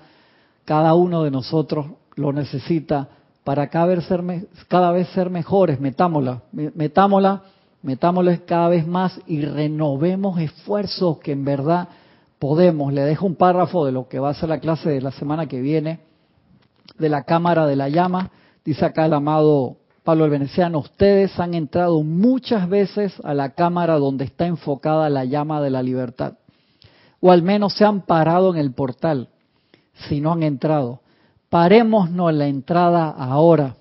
cada uno de nosotros lo necesita para cada vez ser, cada vez ser mejores. Metámosla, me- metámosla, metámosla cada vez más y renovemos esfuerzos que en verdad podemos. Le dejo un párrafo de lo que va a ser la clase de la semana que viene de la Cámara de la Llama. Dice acá el amado Pablo el Veneciano, ustedes han entrado muchas veces a la Cámara donde está enfocada la llama de la libertad. O al menos se han parado en el portal, si no han entrado. Parémonos la entrada ahora.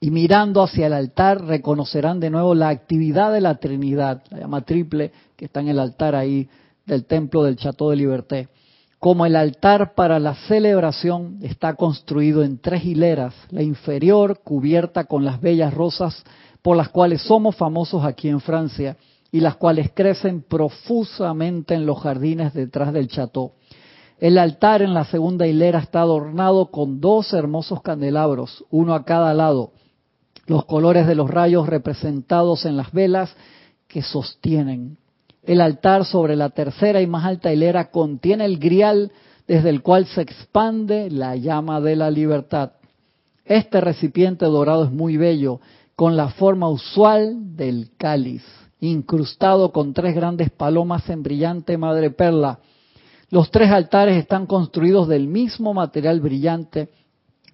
Y mirando hacia el altar reconocerán de nuevo la actividad de la Trinidad, la llama triple que está en el altar ahí del templo del Chateau de Liberté. Como el altar para la celebración está construido en tres hileras, la inferior cubierta con las bellas rosas por las cuales somos famosos aquí en Francia y las cuales crecen profusamente en los jardines detrás del Chateau. El altar en la segunda hilera está adornado con dos hermosos candelabros, uno a cada lado, los colores de los rayos representados en las velas que sostienen. El altar sobre la tercera y más alta hilera contiene el grial desde el cual se expande la llama de la libertad. Este recipiente dorado es muy bello, con la forma usual del cáliz, incrustado con tres grandes palomas en brillante madre perla. Los tres altares están construidos del mismo material brillante,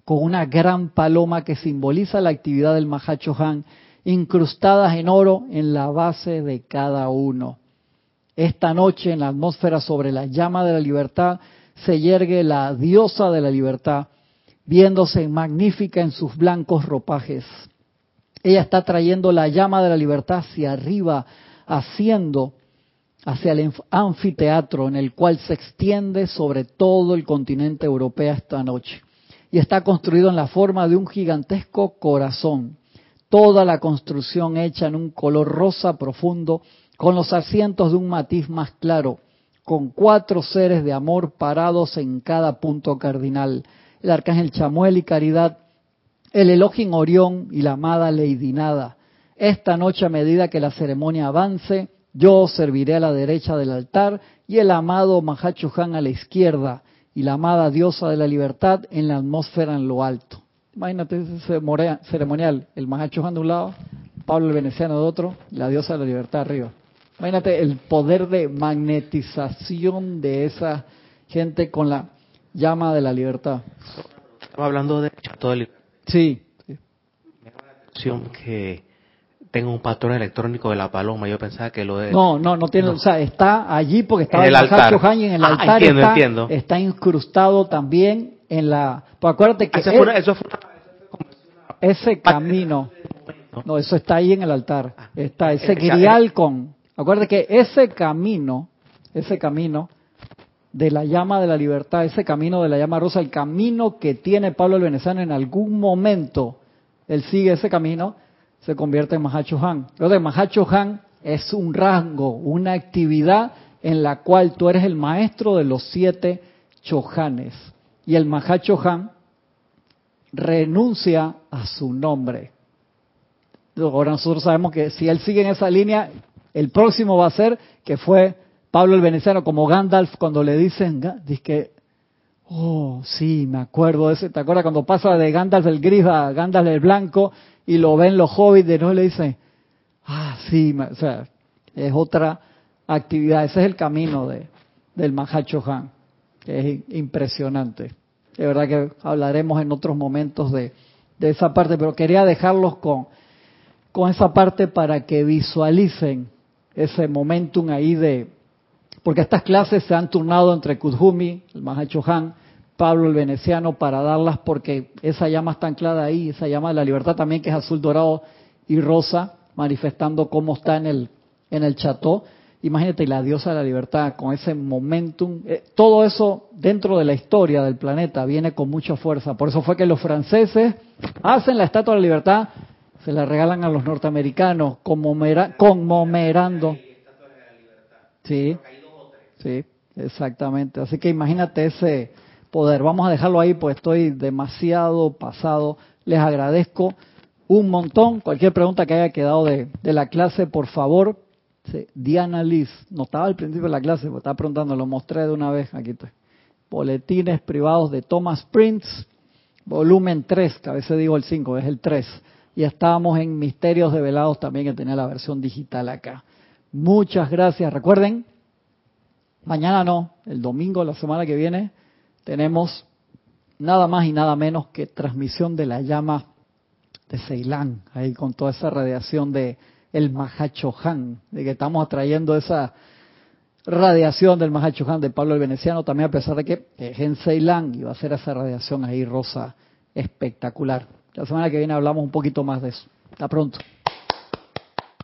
con una gran paloma que simboliza la actividad del Mahachohan, incrustadas en oro en la base de cada uno. Esta noche en la atmósfera sobre la llama de la libertad se yergue la diosa de la libertad, viéndose magnífica en sus blancos ropajes. Ella está trayendo la llama de la libertad hacia arriba, haciendo hacia el anfiteatro en el cual se extiende sobre todo el continente europeo esta noche. Y está construido en la forma de un gigantesco corazón. Toda la construcción hecha en un color rosa profundo, con los asientos de un matiz más claro, con cuatro seres de amor parados en cada punto cardinal. El arcángel Chamuel y Caridad, el Elohim Orión y la amada Lady Nada. Esta noche, a medida que la ceremonia avance, yo serviré a la derecha del altar y el amado Mahachohan a la izquierda y la amada diosa de la libertad en la atmósfera en lo alto. Imagínate ese ceremonial, el Mahachohan de un lado, Pablo el Veneciano de otro, la diosa de la libertad arriba. Imagínate el poder de magnetización de esa gente con la llama de la libertad. Estaba hablando de Chato de Sí. que tengo un patrón electrónico de la paloma. Yo pensaba que lo de... No, no, no tiene... O sea, está allí porque estaba en el altar. en el Ah, altar entiendo, está, entiendo. está incrustado también en la... Pues acuérdate que Eso él- fue, una- eso fue una- ese camino... No, eso está ahí en el altar. Ah, Está ese grial con... Acuérdate que ese camino, ese camino de la llama de la libertad, ese camino de la llama rosa, el camino que tiene Pablo el Venezano en algún momento, él sigue ese camino, se convierte en Mahachohan. Lo de Mahachohan es un rango, una actividad en la cual tú eres el maestro de los siete chohanes. Y el Mahachohan renuncia a su nombre. Ahora nosotros sabemos que si él sigue en esa línea, el próximo va a ser que fue Pablo el Veneciano, como Gandalf cuando le dicen, dice que, oh, sí, me acuerdo de ese, ¿te acuerdas cuando pasa de Gandalf el gris a Gandalf el blanco y lo ven los hobbits de no le dicen, ah, sí, o sea, es otra actividad, ese es el camino de, del Mahachohan, que es impresionante. De verdad que hablaremos en otros momentos de, de esa parte, pero quería dejarlos con, con esa parte para que visualicen ese momentum ahí de, porque estas clases se han turnado entre Kudjumi, el Mahachohan, Pablo el Veneciano, para darlas porque esa llama está anclada ahí, esa llama de la libertad también que es azul, dorado y rosa, manifestando cómo está en el, en el cható. Imagínate, la diosa de la libertad, con ese momentum, eh, todo eso dentro de la historia del planeta viene con mucha fuerza. Por eso fue que los franceses hacen la estatua de la libertad, se la regalan a los norteamericanos, conmemora- conmemorando. Sí, sí, exactamente. Así que imagínate ese poder. Vamos a dejarlo ahí, pues estoy demasiado pasado. Les agradezco un montón. Cualquier pregunta que haya quedado de, la clase, por favor. Diana Liz, no estaba al principio de la clase, pero estaba preguntando, lo mostré de una vez, aquí estoy. Boletines privados de Thomas Prince, volumen 3, que a veces digo el 5, es el 3. Y estábamos en Misterios Develados también, que tenía la versión digital acá. Muchas gracias. Recuerden, mañana no, el domingo, la semana que viene, tenemos nada más y nada menos que transmisión de la llama de Ceilán, ahí con toda esa radiación de el Mahachohan, de que estamos atrayendo esa radiación del Mahachohan de Pablo el Veneciano, también a pesar de que es en Ceilán y va a ser esa radiación ahí rosa espectacular. La semana que viene hablamos un poquito más de eso. Hasta pronto.